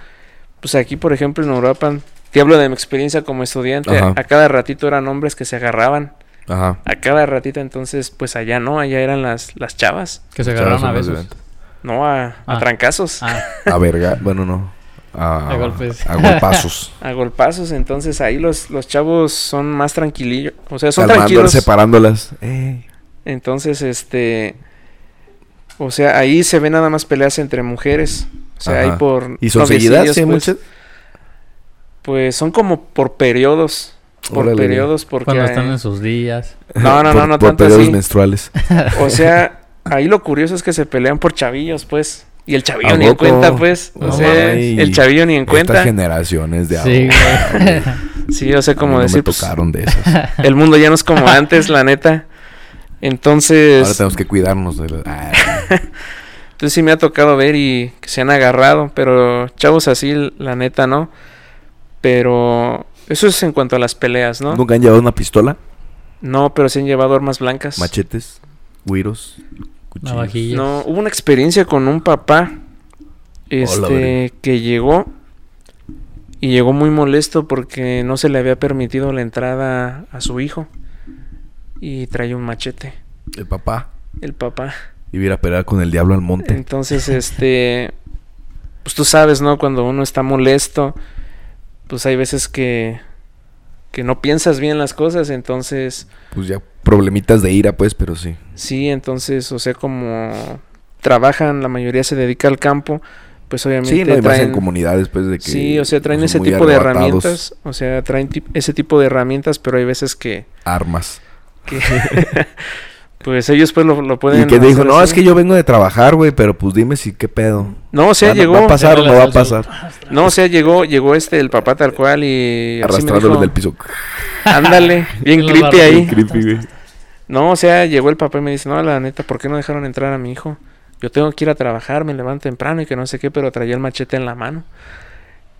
pues aquí, por ejemplo, en Europa, te hablo de mi experiencia como estudiante, Ajá. a cada ratito eran hombres que se agarraban, Ajá. a cada ratito, entonces, pues allá no, allá eran las, las chavas, Que se son a violentas. no a, a Ah. trancazos, Ah, A verga, bueno, no. A, A golpes. A golpazos. a golpazos, entonces ahí los, los chavos son más tranquilillos, o sea, son Calmando, tranquilos. separándolas. Eh. Entonces, este. O sea, ahí se ven nada más peleas entre mujeres. O sea, Ajá. hay por. ¿Y son seguidas? ¿Sí, hay pues, muchas? Pues son como por periodos. Por Órale. periodos, porque. cuando están en sus días. No, no, Por- no, no por tanto periodos así. menstruales. O sea, ahí lo curioso es que se pelean por chavillos, pues. Y el chavillo ¿A ni en cuenta, pues. O No sea, el chavillo ni en Estas cuenta. generaciones de Sí, güey. Sí, o sea, A mí como no decir, me pues, tocaron de esas. el mundo ya no es como antes, la neta. Entonces. Ahora tenemos que cuidarnos. De la- Ah, Entonces sí me ha tocado ver y que se han agarrado, pero chavos así, la neta, ¿no? Pero eso es en cuanto a las peleas, ¿no? ¿Nunca han llevado una pistola? No, pero sí han llevado armas blancas. Machetes, güiros, cuchillos. Navajillas. No, hubo una experiencia con un papá este que llegó y llegó muy molesto porque no se le había permitido la entrada a su hijo y traía un machete, El papá. el papá. Y a pelear con el diablo al monte. Entonces, este, pues tú sabes, ¿no? Cuando uno está molesto, pues hay veces que, que no piensas bien las cosas, entonces, Pues ya problemitas de ira, pues, pero sí. sí, entonces, o sea, como trabajan, la mayoría se dedica al campo, pues obviamente Sí, no hay más en traen, comunidades, pues, de que... sí, o sea, traen ese tipo de herramientas, o sea, traen ese tipo de herramientas, pero hay veces que, Armas. que pues ellos pues lo, lo pueden Y que dijo, no, así". es que yo vengo de trabajar, güey, pero pues dime si qué pedo. no, o sea, ¿Va- llegó, ¿Va a pasar o no va a pasar? no, o sea, llegó, llegó este, el papá tal cual y Arrastrándolo del piso. Ándale, bien creepy ahí. Bien creepy, güey. No, o sea, llegó el papá y me dice, no, la neta, ¿por qué no dejaron entrar a mi hijo? Yo tengo que ir a trabajar, me levanto temprano y que no sé qué, pero traía el machete en la mano.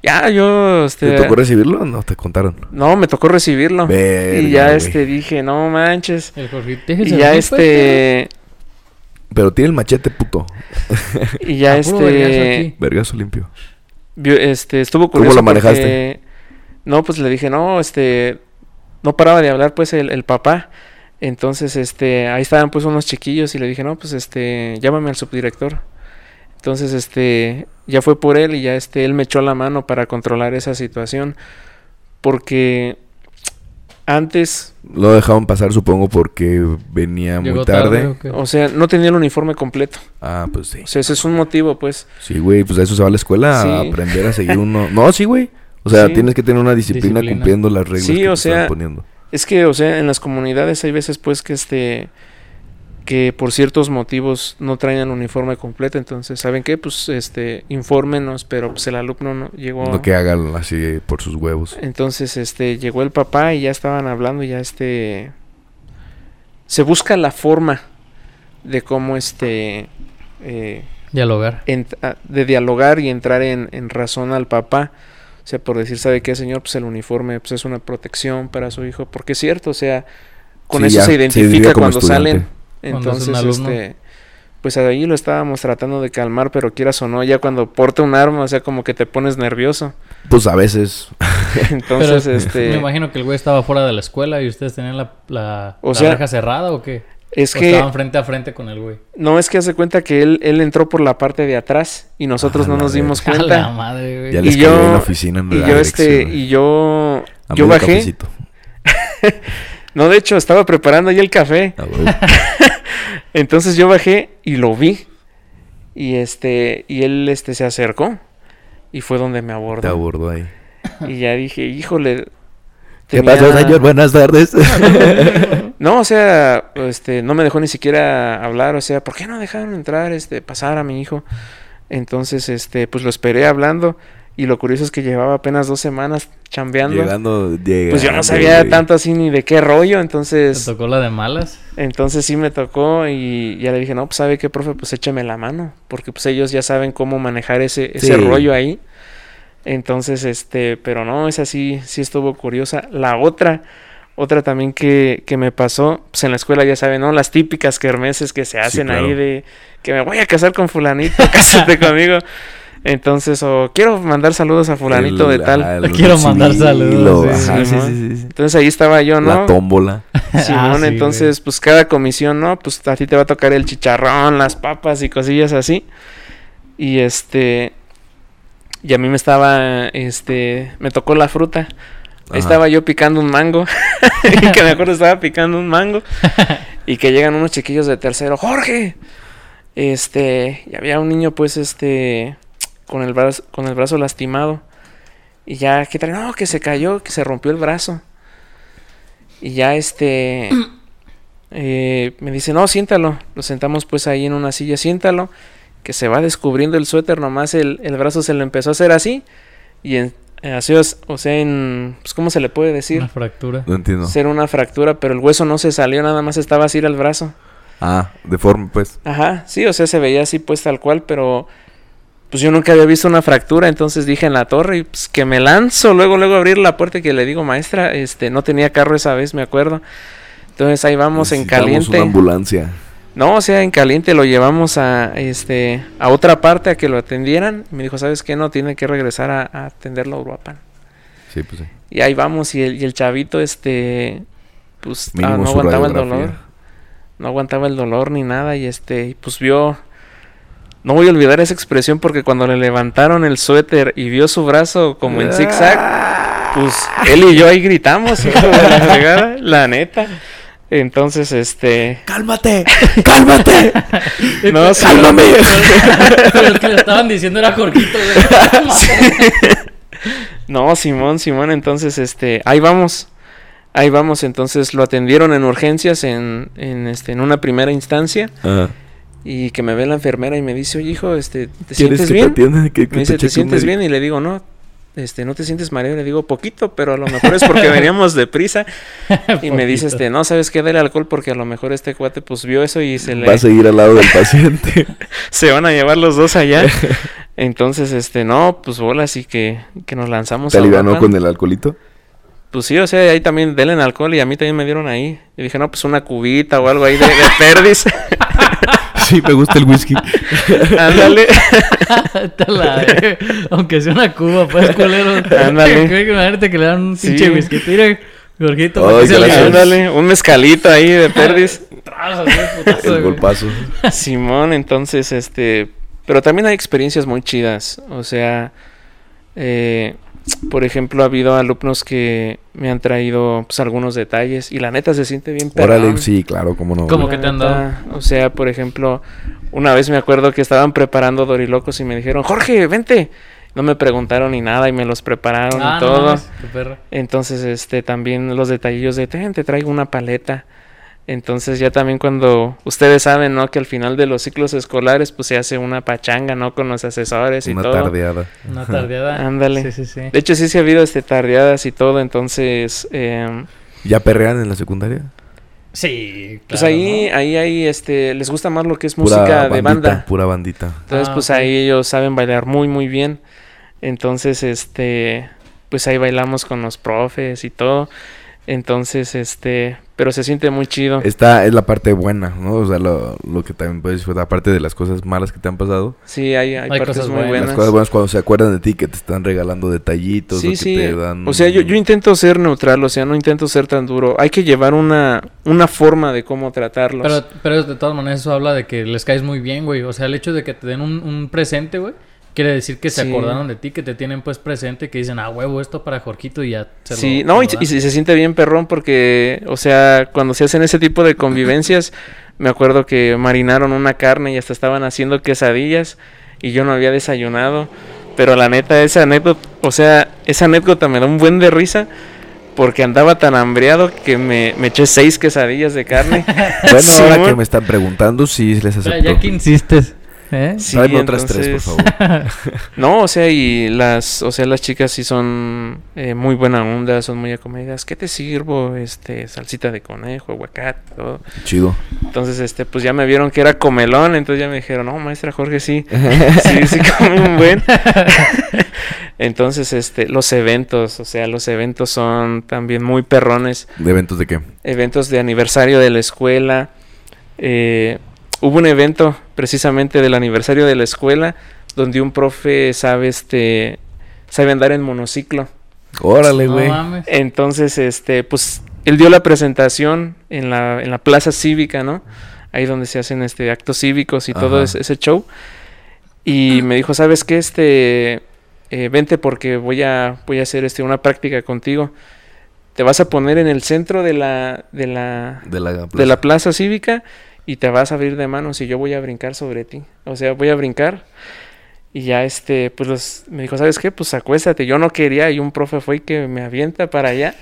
Ya, yo, este... ¿Te tocó recibirlo o no te contaron? No, me tocó recibirlo. Verga, y ya, este, dije, no manches. El Jorge, Y ya, venir, pues, este... Pero tiene el machete, puto. Y ya, este... Vergazo limpio. vio- este, estuvo ¿Cómo curioso lo manejaste? porque- No, pues le dije, no, este... No paraba de hablar, pues, el, el papá. Entonces, este... Ahí estaban, pues, unos chiquillos y le dije, no, pues, este... Llámame al subdirector. Entonces, este... Ya fue por él y ya, este... Él me echó la mano para controlar esa situación. Porque... Antes, Lo dejaban pasar, supongo, porque venía muy tarde. ¿o sea, no tenía el uniforme completo. Ah, pues sí. O sea, ese es un motivo, pues. Sí, güey, pues a eso se va a la escuela, a aprender a seguir uno. No, sí, güey. O sea, Sí. tienes que tener una disciplina, Disciplina. cumpliendo las reglas Sí, que o te están sea, poniendo. Es que, o sea, en las comunidades hay veces pues que este que por ciertos motivos no traen el uniforme completo, entonces, ¿saben qué? Pues este infórmenos, pero pues el alumno no llegó. No que hagan así por sus huevos. Entonces, este llegó el papá y ya estaban hablando ya este se busca la forma de cómo este eh, Dialogar. ent- a- de dialogar y entrar en, en razón al papá. O sea, por decir, ¿sabe qué, señor? Pues el uniforme pues es una protección para su hijo. Porque es cierto, o sea, con Sí, eso ya, se identifica cuando estudiante. salen. Entonces, este, pues ahí lo estábamos tratando de calmar, pero quieras o no, ya cuando porta un arma, o sea, como que te pones nervioso. Pues a veces. Entonces, Pero este, me imagino que el güey estaba fuera de la escuela y ustedes tenían la, la, O la sea, reja cerrada o qué? es ¿O que estaban frente a frente con el güey? no es que hace cuenta que él, él entró por la parte de atrás y nosotros Ah, no nos dimos A la cuenta. madre, güey. Ya Y les yo- cayó en la oficina. en Y la yo este, y yo, A yo bajé. No, de hecho, estaba preparando ahí el café. A huevo. Entonces yo bajé y lo vi. Y este, y él este se acercó. Y fue donde me Te abordó. ahí. Y ya dije, híjole. ¿Qué pasó, señor? Buenas tardes. No, o sea, este, no me dejó ni siquiera hablar, o sea, ¿por qué no dejaron entrar, este, pasar a mi hijo? Entonces, este, pues lo esperé hablando y lo curioso es que llevaba apenas dos semanas chambeando. llegando, llegando. Pues yo no sabía güey. tanto así ni de qué rollo, ¿Te entonces, tocó la de malas? entonces sí me tocó y ya le dije, no, pues sabe qué, profe, pues échame la mano, porque pues ellos ya saben cómo manejar ese, ese Sí. rollo ahí. Entonces, este, pero no, esa sí, sí estuvo curiosa. La otra, otra también que, que me pasó, pues en la escuela ya saben, ¿no? Las típicas kermeses que se hacen claro. ahí de que me voy a casar con fulanito, cásate conmigo. Entonces, o quiero mandar saludos a fulanito de tal. Quiero mandar saludos, sí. ajá, sí, Simón. sí, sí, sí. Entonces ahí estaba yo, ¿no? La tómbola. Simón, Ah, sí, entonces, pues cada comisión, ¿no? Pues a ti te va a tocar el chicharrón, las papas y cosillas así. Y este. Y a mí me estaba. Este. Me tocó la fruta. Ajá. Ahí estaba yo picando un mango. y que me acuerdo estaba picando un mango. y que llegan unos chiquillos de tercero. ¡Jorge! Este. Y había un niño, pues, este. Con el brazo, con el brazo lastimado. Y ya, que trae? No, que se cayó, que se rompió el brazo. Y ya este. eh, me dice, no, siéntalo. Lo sentamos pues ahí en una silla, siéntalo. Que se va descubriendo el suéter, nomás el, el brazo se le empezó a hacer así. Y en, así, o, o sea, en. Pues, ¿cómo se le puede decir? Una fractura. No entiendo. Ser una fractura, pero el hueso no se salió, nada más estaba así el brazo. Ah, deforme, pues. Ajá, sí, o sea, se veía así pues tal cual, pero pues yo nunca había visto una fractura, entonces dije en la torre y pues que me lanzo luego luego abrir la puerta y que le digo, "Maestra, este no tenía carro esa vez, me acuerdo." Entonces ahí vamos en caliente. una ambulancia. No, o sea, en caliente lo llevamos a este a otra parte a que lo atendieran. Me dijo, "¿Sabes qué? No tiene que regresar a, a atenderlo a Uruapan." Sí, pues sí. Y ahí vamos y el, y el chavito este pues ah, no aguantaba el dolor no aguantaba el dolor ni nada y este y pues vio no voy a olvidar esa expresión porque cuando le levantaron el suéter y vio su brazo como en zigzag pues él y yo ahí gritamos hijo de la fregada, la neta entonces este ¡Cálmate! ¡Cálmate! no sí, ¡Cálmame! Pero el que le estaban diciendo era Jorgito, güey. no Simón Simón entonces este ahí vamos ahí vamos entonces lo atendieron en urgencias en, en este en una primera instancia Ajá. Y que me ve la enfermera y me dice oye hijo este te ¿Quieres sientes que bien te que Me dice, ¿te sientes médico?" bien? Y le digo, no, este, no te sientes mareo. Le digo, poquito, pero a lo mejor es porque veníamos deprisa. Y me dice, este, no, ¿sabes qué? Dale alcohol porque a lo mejor este cuate pues vio eso y se le... Va a seguir al lado del paciente. Se van a llevar los dos allá. Entonces, este, no, pues bola, así que, que nos lanzamos ¿Te alivianó con el alcoholito? Pues sí, o sea, ahí también denle alcohol y a mí también me dieron ahí. Y dije, no, pues una cubita o algo ahí de, de perdis. Sí, me gusta el whisky. Ándale. Aunque sea una cuba, pues, culero. Ándale. Creo que imagínate que le dan un Sí. pinche whisky. Mira, Jorgito, Ándale, un mezcalito ahí de perdis. Putazo, El golpazo. Simón, entonces, este, pero también hay experiencias muy chidas, o sea, eh, por ejemplo, ha habido alumnos que me han traído, pues, algunos detalles y la neta se siente bien Órale, sí, claro, cómo no. ¿Cómo La que te han neta, O sea, por ejemplo, una vez me acuerdo que estaban preparando dorilocos y me dijeron, Jorge, vente. No me preguntaron ni nada y me los prepararon Ah, y no todo. Entonces, este, también los detallillos de, te traigo una paleta. Entonces, ya también cuando ustedes saben, ¿no? Que al final de los ciclos escolares, pues se hace una pachanga, ¿no? Con los asesores y Una todo. tardeada. Una tardeada. Ándale. Sí, sí, sí. De hecho, sí se ha habido, este, tardeadas y todo. Entonces, em, ¿Ya perrean en la secundaria? Sí, pues ahí, ¿no? ahí, ahí, este, les gusta más lo que es Pura música de banda. Pura bandita. Entonces, Ah, pues ahí ellos saben bailar muy, muy bien. Entonces, este, pues ahí bailamos con los profes y todo. Entonces, este, pero se siente muy chido. Esta es la parte buena, ¿no? O sea, lo, lo que también puedes disfrutar, aparte de las cosas malas que te han pasado. Sí, hay, hay, Hay partes cosas muy buenas. buenas. Las cosas buenas cuando se acuerdan de ti, que te están regalando detallitos. o Sí, que sí. te dan... O sea, yo, yo intento ser neutral, o sea, no intento ser tan duro. Hay que llevar una, una forma de cómo tratarlos. Pero, pero de todas maneras eso habla de que les caes muy bien, güey. O sea, el hecho de que te den un, un presente, güey, quiere decir que se Sí. acordaron de ti, que te tienen pues presente, que dicen, ah, huevo, esto para Jorgito y ya se sí, lo- no, se y, y se, se siente bien perrón porque, o sea, cuando se hacen ese tipo de convivencias, me acuerdo que marinaron una carne y hasta estaban haciendo quesadillas y yo no había desayunado. Pero la neta, esa anécdota, o sea, esa anécdota me da un buen de risa porque andaba tan hambriado que me, me eché seis quesadillas de carne. Bueno, ahora que me están preguntando, sí les Pero acepto. ya que insistes. ¿Eh? Sí, Tráeme otras tres, por favor. No, o sea, y las, o sea, las chicas sí son eh, muy buena onda, son muy acomedidas. ¿Qué te sirvo? Este, salsita de conejo, aguacate, todo. Chido. Entonces, este, pues ya me vieron que era comelón, entonces ya me dijeron, no, maestra Jorge, sí, sí, sí come un buen. entonces, este, los eventos, o sea, los eventos son también muy perrones. ¿De eventos de qué? Eventos de aniversario de la escuela. eh, hubo un evento precisamente del aniversario de la escuela donde un profe sabe, este, sabe andar en monociclo. Órale, güey. Entonces, este, pues, él dio la presentación en la, en la plaza cívica, ¿no? Ahí donde se hacen este actos cívicos y todo ese, ese show. Y me dijo, ¿sabes qué? Este, eh, vente porque voy a, voy a hacer este, una práctica contigo. Te vas a poner en el centro de la, de la, de la, de la plaza cívica y te vas a abrir de manos y yo voy a brincar sobre ti. O sea, voy a brincar. Y ya este, pues los, me dijo, ¿sabes qué? Pues acuéstate. Yo no quería y un profe fue y que me avienta para allá.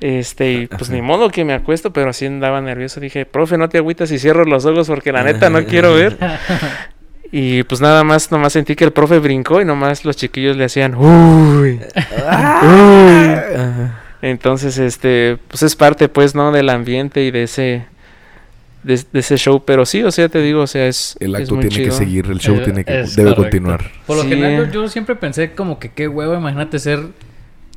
Este, y pues ni modo que me acuesto, pero así andaba nervioso. Dije, profe, no te agüitas y cierro los ojos porque la neta no quiero ver. Y pues nada más, nomás sentí que el profe brincó y nomás los chiquillos le hacían, uy. Ajá. Entonces, este, pues es parte, pues, ¿no? Del ambiente y de ese, de, de ese show. Pero sí, o sea, te digo, o sea, es, El es acto muy tiene que seguir, el show Eh, tiene que, es debe correcto. continuar. Por lo Sí. general, yo, yo siempre pensé como que qué huevo, imagínate ser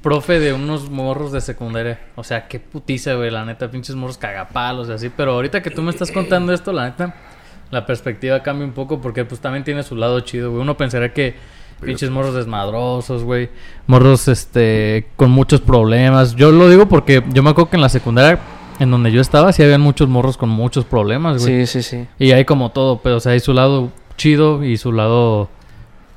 profe de unos morros de secundaria. O sea, qué putiza, güey, la neta, pinches morros cagapalos y así. Pero ahorita que tú me estás contando esto, la neta, la perspectiva cambia un poco porque pues también tiene su lado chido, güey. Uno pensaría que pinches morros desmadrosos, güey. Morros, este, con muchos problemas. Yo lo digo porque yo me acuerdo que en la secundaria en donde yo estaba sí habían muchos morros con muchos problemas, güey. Sí, sí, sí. Y hay como todo, pero o sea, hay su lado chido y su lado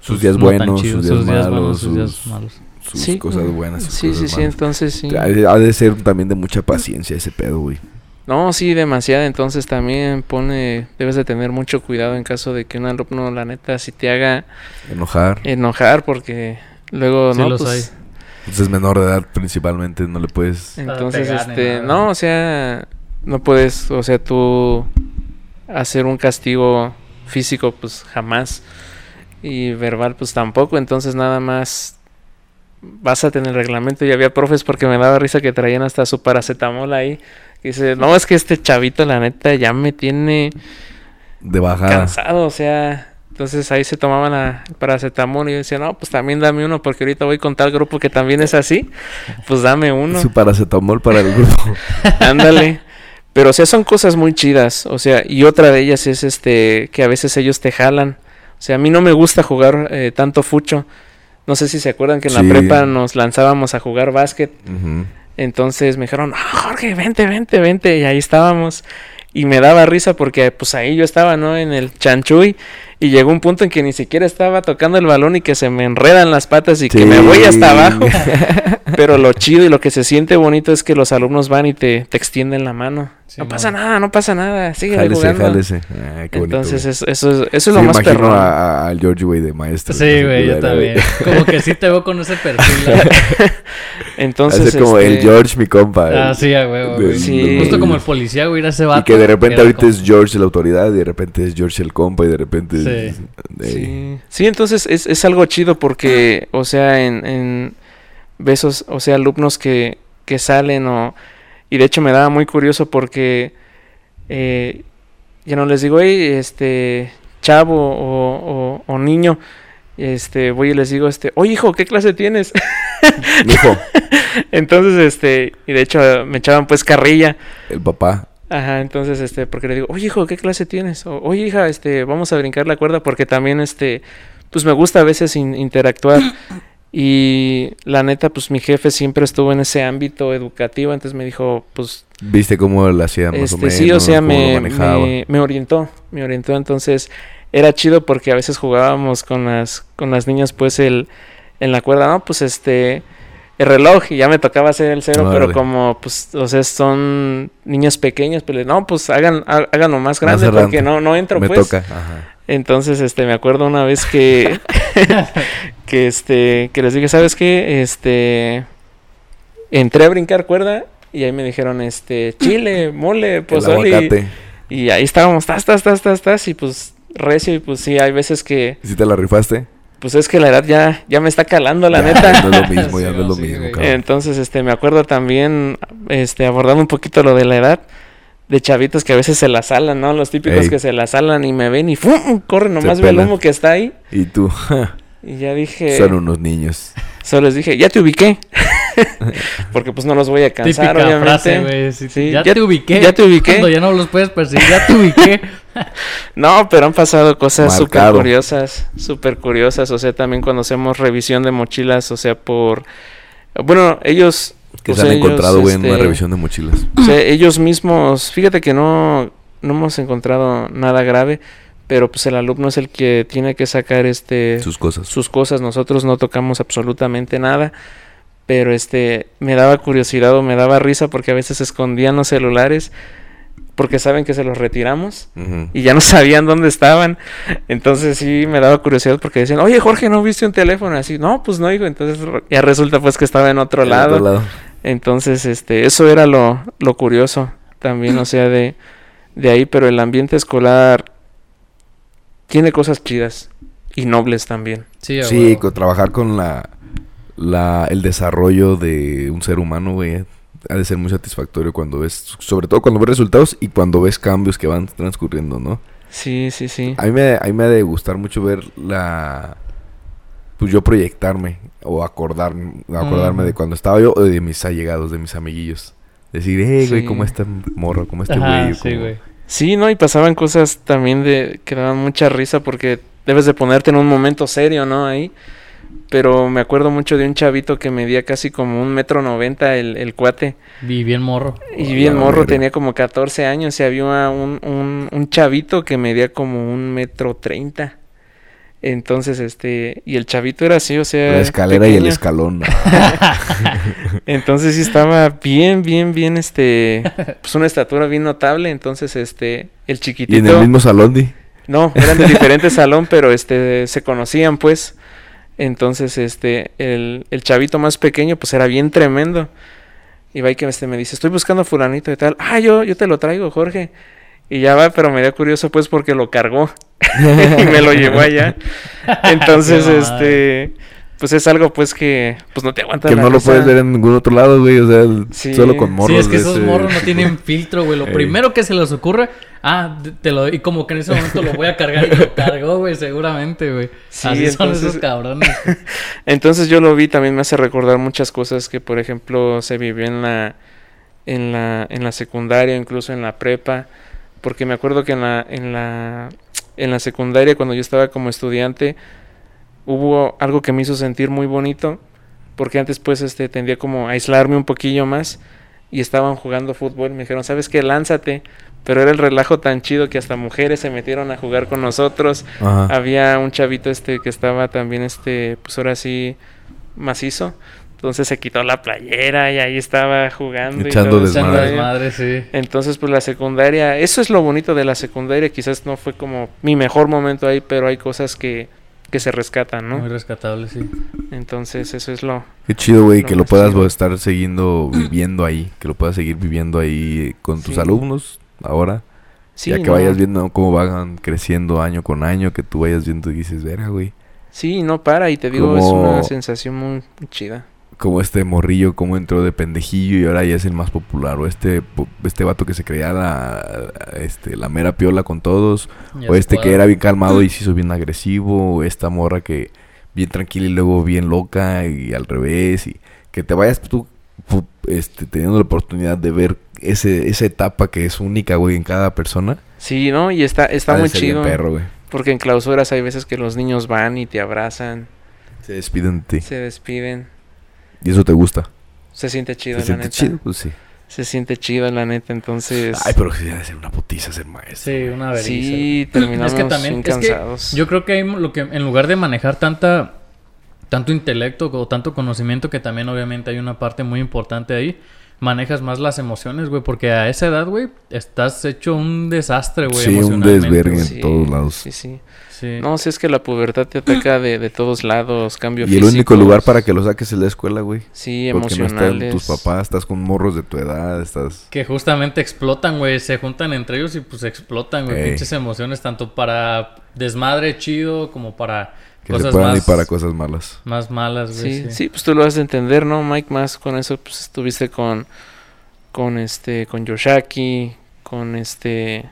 Sus días no tan buenos, chido, sus días malos, buenos, sus sus, días malos. sus Sí. cosas buenas. sus Sí, sí, cosas sí, malas. entonces sí. Ha de- ha de ser también de mucha paciencia ese pedo, güey. No, sí, demasiado. Entonces también pone, debes de tener mucho cuidado en caso de que un alumno, la neta, si te haga Enojar. enojar, porque luego, Sí no, los pues, hay. Pues es menor de edad principalmente, no le puedes... entonces, pegar ni este, no, o sea, no puedes, o sea, tú hacer un castigo físico, pues jamás, y verbal, pues tampoco, entonces nada más básate en el reglamento. Y había profes porque me daba risa que traían hasta su paracetamol ahí, que dice, no, es que este chavito, la neta, ya me tiene De bajada. cansado, o sea... Entonces ahí se tomaban la paracetamol y yo decía, no, pues también dame uno porque ahorita voy con tal grupo que también es así. Pues dame uno. Su paracetamol para el grupo. Ándale. Pero o sea, son cosas muy chidas. O sea, y otra de ellas es este que a veces ellos te jalan. O sea, a mí no me gusta jugar eh, tanto fucho. No sé si se acuerdan que en Sí. la prepa nos lanzábamos a jugar básquet. Entonces me dijeron, "Ah, Jorge, vente, vente, vente. Y ahí estábamos. Y me daba risa porque pues ahí yo estaba, ¿no? En el chanchuy. Y llegó un punto en que ni siquiera estaba tocando el balón y que se me enredan las patas y que me voy hasta abajo. Pero lo chido y lo que se siente bonito es que los alumnos van y te, te extienden la mano. Sí, no man. pasa nada, no pasa nada. Sigue Jálese, jugando. jálese. Ah, qué bonito, Entonces güey. es- eso, es, eso es Sí, lo más a- al George, güey, de maestro. Sí, güey, yo también. Como que sí te veo con ese perfil. Entonces, Hace como el este, George, mi compa. Ah, sí, a huevo, de- güey. Sí. Justo como el policía, güey, ir a ese vato. Y que de repente era ahorita como- es George la autoridad y de repente es George el compa y de repente Sí. es... de- Sí, Sí, entonces es, es algo chido porque, o sea, en, en besos, o sea, alumnos que, que salen o... Y de hecho me daba muy curioso porque eh, ya no les digo, hey, este, chavo o, o- o niño, este, voy y les digo, este, oye hijo, ¿qué clase tienes? Mijo, entonces, este, y de hecho me echaban pues carrilla. el papá. Ajá, entonces, este, porque le digo, oye, hijo, ¿qué clase tienes? O, oye, hija, este, vamos a brincar la cuerda porque también, este, pues me gusta a veces in- interactuar. Y la neta, pues mi jefe siempre estuvo en ese ámbito educativo, entonces me dijo, pues, ¿Viste cómo lo hacía más o este, menos? sí, o sea, cómo me, orientó, me orientó, entonces era chido porque a veces jugábamos con las, con las niñas, pues, el, en la cuerda, ¿no? Pues, este, el reloj, y ya me tocaba hacer el cero, pero como, pues, o sea, son niños pequeños, pues, no, pues, hagan, há- háganlo más grande porque no, no entro, Me pues. toca. Ajá. Entonces, este, me acuerdo una vez que, que este, que les dije, ¿sabes qué? Este, entré a brincar cuerda y ahí me dijeron, este, chile, mole, pozole. y- aguacate. Y, ahí estábamos, tas, tas, tas, tas, tas, y pues recio y pues sí, hay veces que, ¿Sí te la rifaste? pues es que la edad ya, ya me está calando, la Ya, neta. No es lo mismo, ya Sí, no es lo sí, mismo, cabrón. Entonces, este, me acuerdo también, este, abordando un poquito lo de la edad, de chavitos que a veces se la salan, ¿no? Los típicos Ey. que se la salan y me ven y ¡fum! corren, nomás ve el humo que está ahí. Y tú, ja, Y ya dije, son unos niños. solo les dije, ya te ubiqué. Porque pues no los voy a cansar, Típica obviamente. frase, güey. sí, Sí, ya, ya- te ubiqué. ya te ubiqué. Cuando ya no los puedes percibir, ya te ubiqué. No, pero han pasado cosas súper curiosas, súper curiosas. O sea, también cuando hacemos revisión de mochilas, o sea, por... Bueno, ellos... Que pues, se han ellos, encontrado, güey, en una este, revisión de mochilas. O sea, ellos mismos, fíjate que no, no hemos encontrado nada grave, pero pues el alumno es el que tiene que sacar este Sus cosas. sus cosas. Nosotros no tocamos absolutamente nada, pero este me daba curiosidad o me daba risa porque a veces escondían los celulares porque saben que se los retiramos y ya no sabían dónde estaban. Entonces sí me daba curiosidad porque decían, oye Jorge, ¿no viste un teléfono? Así, no, pues no, hijo. Entonces ya resulta pues que estaba en otro lado. otro lado. Entonces, este, eso era lo, lo curioso también, o sea, de, de ahí, pero el ambiente escolar tiene cosas chidas y nobles también. Sí, Sí, con- trabajar con la, la el desarrollo de un ser humano, güey, ha de ser muy satisfactorio cuando ves, sobre todo cuando ves resultados y cuando ves cambios que van transcurriendo, ¿no? Sí, sí, sí. A mí me, a mí me ha de gustar mucho ver la... Pues yo proyectarme o acordar, acordarme Ujú. de cuando estaba yo o de mis allegados, de mis amiguillos. Decir, hey, güey, Sí. como este morro, como este Ajá, güey. sí, güey. Sí, ¿no? Y pasaban cosas también de que daban mucha risa porque debes de ponerte en un momento serio, ¿no? Ahí. Pero me acuerdo mucho de un chavito que medía casi como un metro noventa el, el cuate. Vi bien morro. Y bien morro, tenía como 14 años y había un, un, un chavito que medía como un metro treinta. Entonces, este, y el chavito era así, o sea... La escalera y el escalón. Entonces sí estaba bien, bien, bien, este, pues una estatura bien notable. Entonces, este, el y chiquitito... en el mismo salón, di. No, eran de diferente salón, pero este, se conocían, pues. Entonces, este, el, el chavito más pequeño, pues era bien tremendo. Y va y que este me dice, estoy buscando a fulanito y tal. Ah, yo, yo te lo traigo, Jorge. Y ya va, pero me dio curioso, pues, porque lo cargó. y me lo llevó allá. Entonces, este, pues es algo, pues, que, pues no te aguanta Que la no lo puedes ver en ningún otro lado, güey. O sea, el- Sí. solo con morros. sí, es que esos ese- morros no tienen filtro, güey. Lo primero que se les ocurre, ah, te- lo y como que en ese momento lo voy a cargar y lo cargó, güey, seguramente, güey. Sí, Así son entonces- esos cabrones. güey. Entonces yo lo vi, también me hace recordar muchas cosas que, por ejemplo, se vivió en la, en la, en la secundaria, incluso en la prepa, porque me acuerdo que en la, en la, en la secundaria, cuando yo estaba como estudiante, hubo algo que me hizo sentir muy bonito, porque antes pues este tendía como a aislarme un poquillo más y estaban jugando fútbol, me dijeron, ¿sabes qué? Lánzate. Pero era el relajo tan chido que hasta mujeres se metieron a jugar con nosotros. Ajá. Había un chavito este que estaba también este, pues ahora sí macizo. Entonces se quitó la playera y ahí estaba jugando. y Echando todo desmadre. desmadre, sí. Entonces, pues la secundaria, eso es lo bonito de la secundaria. Quizás no fue como mi mejor momento ahí, pero hay cosas que, que se rescatan, Muy ¿no? rescatable, sí. Entonces, eso es lo. Qué chido, güey, que lo puedas chido. estar siguiendo viviendo ahí, que lo puedas seguir viviendo ahí con tus Sí. alumnos ahora, Sí, ya que no, vayas viendo cómo van creciendo año con año, que tú vayas viendo y dices, verga, güey, Sí, no para y te digo, es una sensación muy, muy chida. Como este morrillo, cómo entró de pendejillo y ahora ya es el más popular, o este este vato que se creía la este la mera piola con todos, Ya o este que era bien calmado y se hizo bien agresivo, o esta morra que bien tranquila y luego bien loca y al revés y que te vayas tú este teniendo la oportunidad de ver ese esa etapa que es única, güey, en cada persona. Sí, ¿no? Y está, está muy chido. perro, güey. Porque en clausuras hay veces que los niños van y te abrazan, Se despiden de ti. se despiden. Y eso te gusta. Se siente chido, ¿Se la siente neta. chido? Pues sí. Se siente chido, la neta. Entonces, Ay, pero sí debe ser una putiza ser maestro. Sí, una veriza. sí, terminamos Es que también, bien es que cansados. yo creo que hay lo que en lugar de manejar tanta tanto intelecto o tanto conocimiento que también obviamente hay una parte muy importante ahí, manejas más las emociones, güey, porque a esa edad, güey, estás hecho un desastre, güey, Sí, un desvergue. en todos lados. Sí, sí. Sí. No, si es que la pubertad te ataca de, de todos lados, cambio Y el único lugar para que lo saques es la escuela, güey. Sí, Porque no emocionales. están tus papás, estás con morros de tu edad, estás... Que justamente explotan, güey. Se juntan entre ellos y pues explotan, güey. Ey. Pinches emociones, tanto para desmadre chido como para Que se cosas puedan más, ir para cosas malas. más malas, güey. Sí, sí, pues tú lo has de entender, ¿no, Mike? Más con eso, pues estuviste con, con este, con Yoshaki, con este,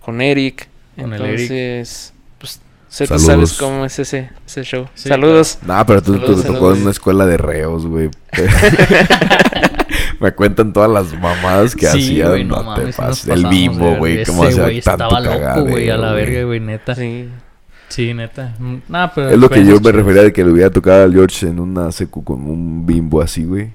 con Eric. Con el Eric. Entonces, pues, sé tú Saludos. sabes cómo es ese, ese show. Sí, Saludos. Nah, pero tú, tú Saludos, te tocó en una escuela de reos, güey. Me cuentan todas las mamadas que Sí, hacían. güey, no, no te mames, sí pases. El bimbo, güey. Cómo hacía tanto estaba loco, güey, a la verga, güey, neta. Sí, Sí. neta. Mm, Nah, pero Es lo que yo me refería de que le hubiera tocado al George en una secu con un bimbo así, güey.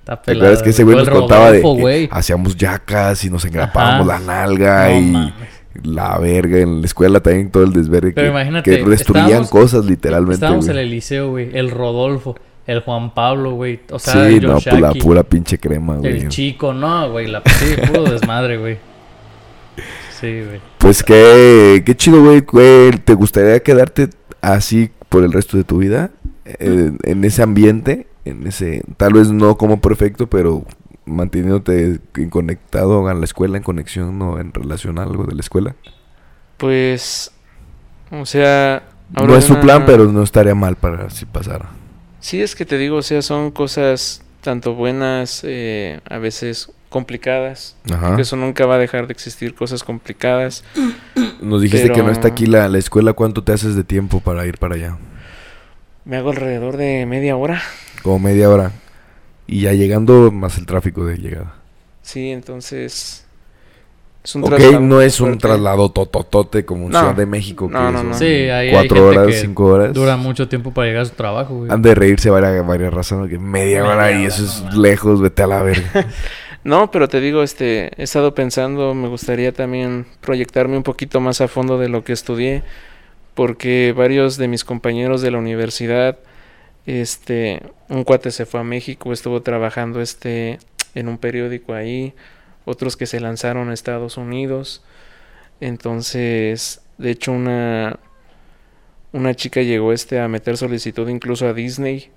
Está ¿Te acuerdas que ese güey nos contaba de que hacíamos yacas y nos engrapábamos la nalga No y mames. la verga en la escuela también todo el desvergue Pero que, imagínate, que destruían cosas literalmente, Estábamos en el liceo, güey. El Rodolfo, el Juan Pablo, güey. O sea, sí, el no, pues la pura pinche crema, güey. El chico, no, güey. La sí, puro desmadre, güey. Sí, güey. Pues qué, qué chido, güey, güey. ¿Te gustaría quedarte así por el resto de tu vida? Eh, en ese ambiente, en ese, tal vez no como perfecto, pero manteniéndote en conectado a la escuela, en conexión o en relación a algo de la escuela. Pues, o sea... no es su una- plan, pero no estaría mal para si pasara. Sí, es que te digo, o sea, son cosas tanto buenas, eh, a veces complicadas. Ajá. Que eso nunca va a dejar de existir, cosas complicadas. Nos dijiste que no está aquí la, la escuela. ¿Cuánto te haces de tiempo para ir para allá? Me hago alrededor de media hora. Como media hora. Y ya llegando más el tráfico de llegada. Sí, entonces... Es un Ok, traslado no es un fuerte. traslado tototote como en No. Ciudad de México. No, que no, no. Sí, ahí hay cuatro gente horas, que cinco horas. Dura mucho tiempo para llegar a su trabajo, güey. Han de reírse varias, varias razones. Que media, Media hora y eso no es lejos, vete a la verga. No, pero te digo, este, he estado pensando, me gustaría también proyectarme un poquito más a fondo de lo que estudié, porque varios de mis compañeros de la universidad, este, un cuate se fue a México, estuvo trabajando este en un periódico ahí, otros que se lanzaron a Estados Unidos, entonces, de hecho una una chica llegó este a meter solicitud incluso a Disney,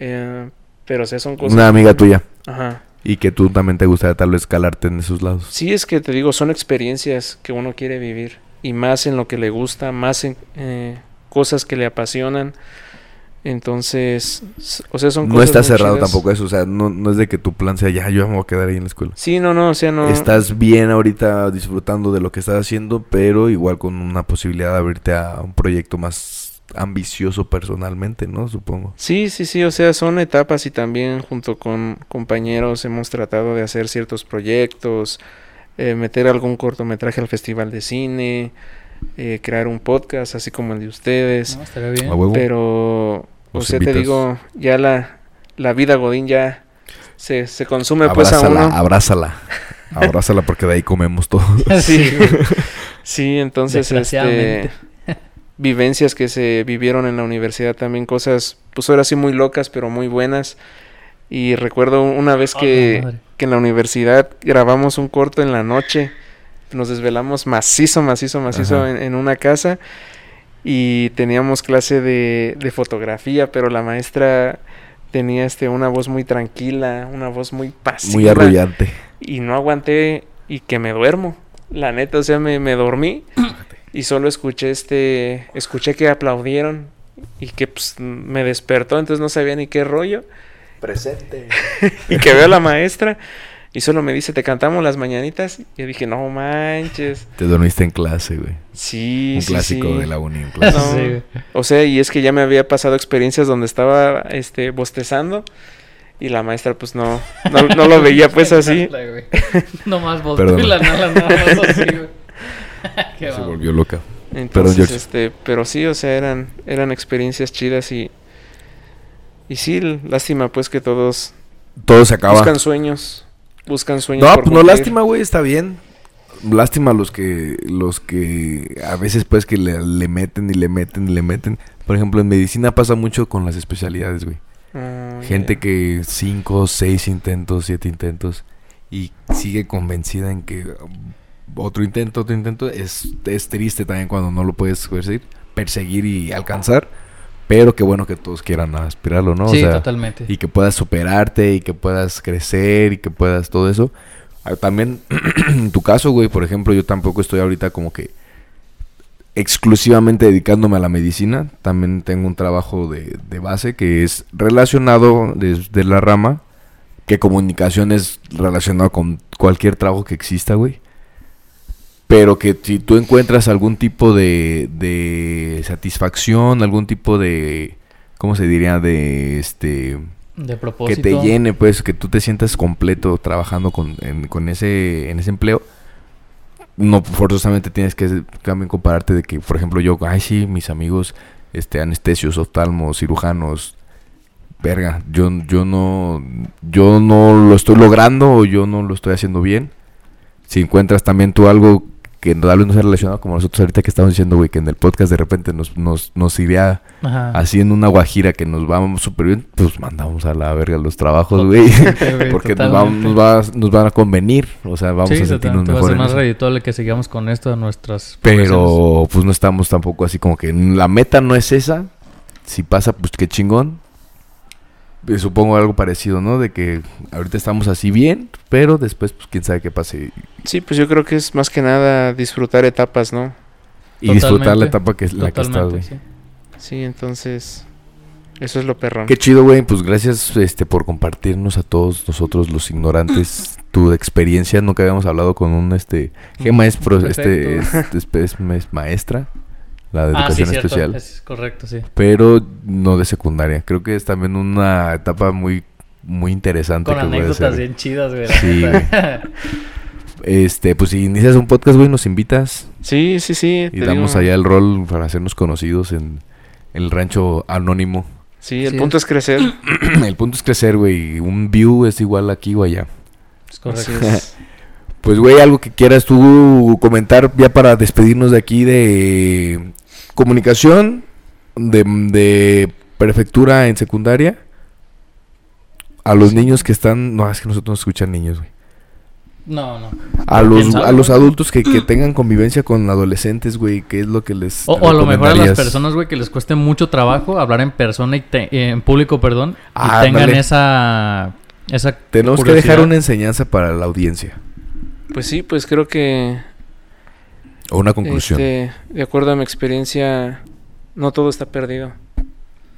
eh, pero o sea, son cosas. Una amiga tuya. Ajá. Y que tú también te gustaría tal vez calarte en esos lados. Sí, es que te digo, son experiencias que uno quiere vivir y más en lo que le gusta, más en eh, cosas que le apasionan. Entonces, o sea, son No cosas está muy cerrado chidas. tampoco eso. O sea, no, no es de que tu plan sea ya, yo me voy a quedar ahí en la escuela. Sí, no, no, o sea, no. Estás bien ahorita disfrutando de lo que estás haciendo, pero igual con una posibilidad de abrirte a un proyecto más ambicioso personalmente, ¿no? Supongo. Sí, sí, sí, o sea, son etapas y también junto con compañeros hemos tratado de hacer ciertos proyectos, eh, meter algún cortometraje al festival de cine, eh, crear un podcast así como el de ustedes. No, estaría bien. A huevo. Pero, o sea, te digo, ya la, la vida Godín ya se, se consume pues a abrázala, uno. abrázala. Abrázala porque de ahí comemos todo. Sí, sí, entonces, este. Vivencias que se vivieron en la universidad también, cosas, pues ahora sí muy locas, pero muy buenas. Y recuerdo una vez que, que en la universidad grabamos un corto en la noche. Nos desvelamos macizo, macizo, macizo en una casa. Y teníamos clase de, de fotografía, pero la maestra tenía este una voz muy tranquila, una voz muy pasiva. Muy arrullante. Y no aguanté y que me duermo. La neta, o sea, me, me dormí y solo escuché este, escuché que aplaudieron y que pues, me despertó, entonces no sabía ni qué rollo. Presente. Y que veo a la maestra y solo me dice, te cantamos las mañanitas. Y yo dije, no manches. Te dormiste en clase, güey. Sí, un sí, clásico sí. de la uni. un clásico. No. Sí. O sea, y es que ya me había pasado experiencias donde estaba este, bostezando y la maestra pues no, no, no lo veía pues así. No más volteo Perdón. y la nada más así, güey. Se vamos. volvió loca. Entonces, este, pero sí, o sea, eran, eran experiencias chidas y, y sí, lástima pues que todos Todo se acaba. buscan sueños, buscan sueños. No, por pues no, cumplir. lástima, güey, está bien. Lástima los que, los que a veces pues que le, le meten y le meten y le meten. Por ejemplo, en medicina pasa mucho con las especialidades, güey. Ah, Gente que cinco, seis intentos, siete intentos y sigue convencida en que otro intento, otro intento es, es triste también cuando no lo puedes perseguir, perseguir y alcanzar. Pero qué bueno que todos quieran aspirarlo, ¿no? O Sí, sea, totalmente. y que puedas superarte y que puedas crecer y que puedas todo eso. Ah, También, en tu caso, güey, por ejemplo, yo tampoco estoy ahorita como que exclusivamente dedicándome a la medicina. También tengo un trabajo de, de base que es relacionado desde la rama. Que comunicación es relacionado con cualquier trabajo que exista, güey. Pero que si tú encuentras algún tipo de, de satisfacción, algún tipo de, ¿cómo se diría? De este De que propósito. te llene, pues, que tú te sientas completo trabajando con, en, con ese, en ese empleo. No forzosamente tienes que también compararte de que, por ejemplo, yo, ay, sí, mis amigos, este, anestesios, oftalmos, cirujanos, verga, yo, yo no, yo no lo estoy logrando o yo no lo estoy haciendo bien. Si encuentras también tú algo que tal vez no sea relacionado como nosotros ahorita que estamos diciendo, güey, que en el podcast de repente nos, nos, nos iría en una guajira que nos vamos súper bien, pues mandamos a la verga los trabajos, güey. Porque nos, va- totalmente. nos, va, nos van a convenir, o sea, vamos Sí, a sentirnos totalmente, va a mejor. ser más redituable que sigamos con esto de nuestras. Pero pues no estamos tampoco así como que la meta no es esa. Si pasa, pues qué chingón. Eh, Supongo algo parecido, ¿no? De que ahorita estamos así bien, pero después, pues quién sabe qué pase. Sí, pues yo creo que es más que nada disfrutar etapas, ¿no? Y disfrutar la etapa que es la que estás, güey. sí. Sí, entonces eso es lo perrón. Qué chido, güey. Pues gracias este, por compartirnos a todos nosotros los ignorantes tu experiencia. Nunca habíamos hablado con un este. Gema es, pro- este, es, es- es- es maestra, la de Ah, sí, educación especial, Es correcto, sí. pero no de secundaria. Creo que es también una etapa muy, muy interesante. Con que puede anécdotas bien chidas, güey. la Sí. Este, pues si inicias un podcast, güey, nos invitas Sí, sí, sí. y damos digo, allá el rol para hacernos conocidos en el rancho anónimo. Sí, el Sí, punto es crecer. el punto es crecer, güey. Un view es igual aquí o allá. Es correcto. Pues, güey, algo que quieras tú comentar ya para despedirnos de aquí de comunicación, de, de prefectura en secundaria. A los niños que están... No, es que nosotros no escuchan niños, güey. No, no. A ¿Quién los, a los adultos que, que tengan convivencia con adolescentes, güey, ¿qué es lo que les O, o a lo mejor a las personas, güey, que les cueste mucho trabajo hablar en persona y te- eh, en público, perdón, Ah, y tengan esa esa Tenemos que dejar una enseñanza para la audiencia. Pues sí, pues creo que O una conclusión. este, de acuerdo a mi experiencia, no todo está perdido.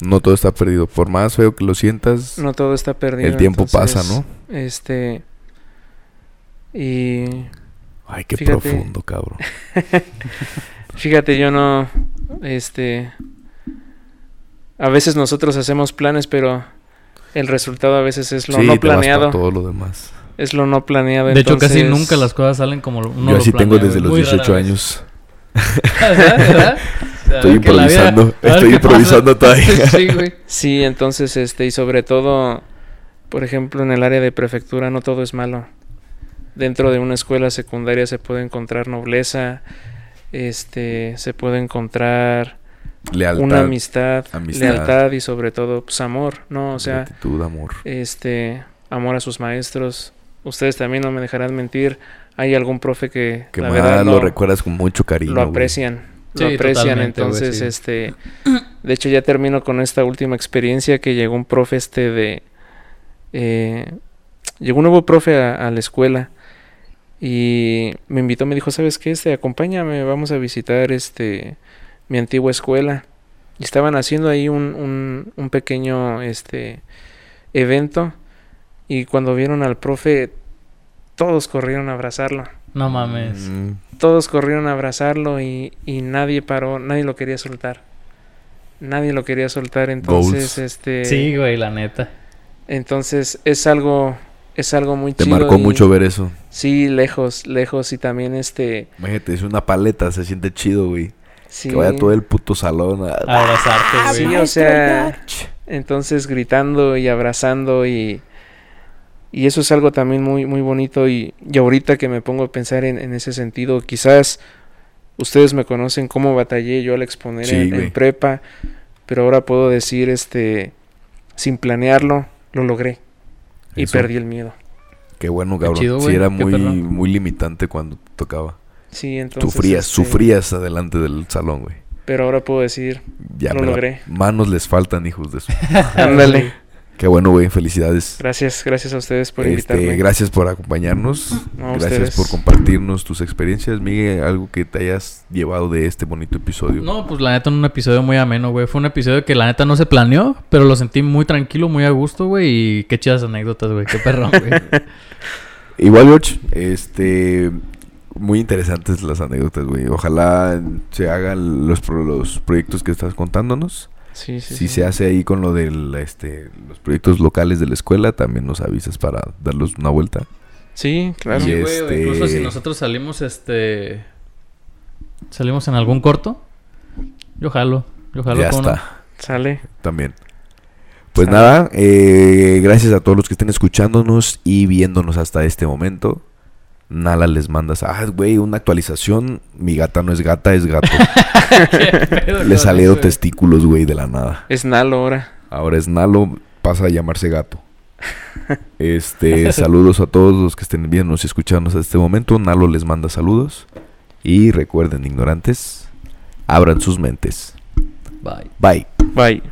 No todo está perdido. Por más feo que lo sientas, No todo está perdido. el tiempo pasa, ¿no? Este y Ay, qué Fíjate. profundo, cabrón. Fíjate, yo no, este, a veces nosotros hacemos planes, pero el resultado a veces es lo Sí, no te vas pa' planeado, todo lo demás. Es lo no planeado. De hecho, casi nunca las cosas salen como uno Yo lo así tengo desde los Muy 18 rara vez. años. ¿Verdad? ¿Verdad? Estoy vida- improvisando. Estoy improvisando todavía. sí, güey. Sí, entonces, este, y sobre todo, por ejemplo, en el área de prefectura no todo es malo. Dentro de una escuela secundaria se puede encontrar nobleza, este, se puede encontrar Lealtad, una amistad, amistad. lealtad y sobre todo, pues amor, ¿no? O sea, gratitud, amor. este, amor a sus maestros. Ustedes también no me dejarán mentir. Hay algún profe que, Que la verdad lo no- recuerdas con mucho cariño. lo güey. aprecian. Lo Sí, aprecian. güey, Entonces, sí. este, de hecho ya termino con esta última experiencia que llegó un profe este de, eh, llegó un nuevo profe a, a la escuela y me invitó, me dijo, ¿sabes qué? Este, acompáñame, vamos a visitar este, mi antigua escuela. Y estaban haciendo ahí un, un, un pequeño, este, evento y cuando vieron al profe, todos corrieron a abrazarlo No mames. Mm, todos corrieron a abrazarlo y, y nadie paró, nadie lo quería soltar. Nadie lo quería soltar, entonces Goals. este Sí, güey, la neta. entonces es algo es algo muy Te chido. marcó y- mucho ver eso. Sí, lejos, lejos y también este Imagínate, es una paleta, se siente chido, güey. sí. Que vaya todo el puto salón. a- Abrazarte, güey. Sí, o sea, entonces gritando y abrazando y y eso es algo también muy muy bonito y, y ahorita que me pongo a pensar en, en ese sentido, quizás ustedes me conocen cómo batallé yo al exponer Sí, en, en prepa, pero ahora puedo decir este sin planearlo lo logré y Eso. perdí el miedo. Qué bueno, Qué cabrón. chido, sí, era muy, muy limitante cuando tocaba. Sí, entonces sufrías, este, sufrías adelante del salón, güey. Pero ahora puedo decir, Ya Lo la-. Manos les faltan, hijos de su. ándale. Qué bueno, güey. Felicidades. Gracias, gracias a ustedes por Este, invitarme. gracias por acompañarnos. No, gracias ustedes. por compartirnos tus experiencias, Miguel. Algo que te hayas llevado de este bonito episodio. No, pues la neta, un episodio muy ameno, güey. Fue un episodio que la neta no se planeó, pero lo sentí muy tranquilo, muy a gusto, güey. Y qué chidas anécdotas, güey. Qué perrón, güey. Igual, George, este. Muy interesantes las anécdotas, güey. Ojalá se hagan los, pro- los proyectos que estás contándonos. Sí, sí, si sí. se hace ahí con lo de este, los proyectos locales de la escuela, también nos avisas para darlos una vuelta. Sí, claro. Y Sí, güey, este- Incluso si nosotros salimos, este... Salimos en algún corto. Yo jalo. Yo jalo ya está, Sale. también. Pues Sale. nada, eh, gracias a todos los que estén escuchándonos y viéndonos hasta este momento. Nala les mandas, ah, güey, una actualización. Mi gata no es gata, es gato. ¿Qué pedo Le salieron testículos, güey, de la nada. Es Nalo ahora. Ahora es Nalo, pasa a llamarse gato. Este, saludos a todos los que estén viéndonos y escuchándonos hasta este momento. Nalo les manda saludos. Y recuerden, ignorantes, abran sus mentes. Bye. Bye. Bye.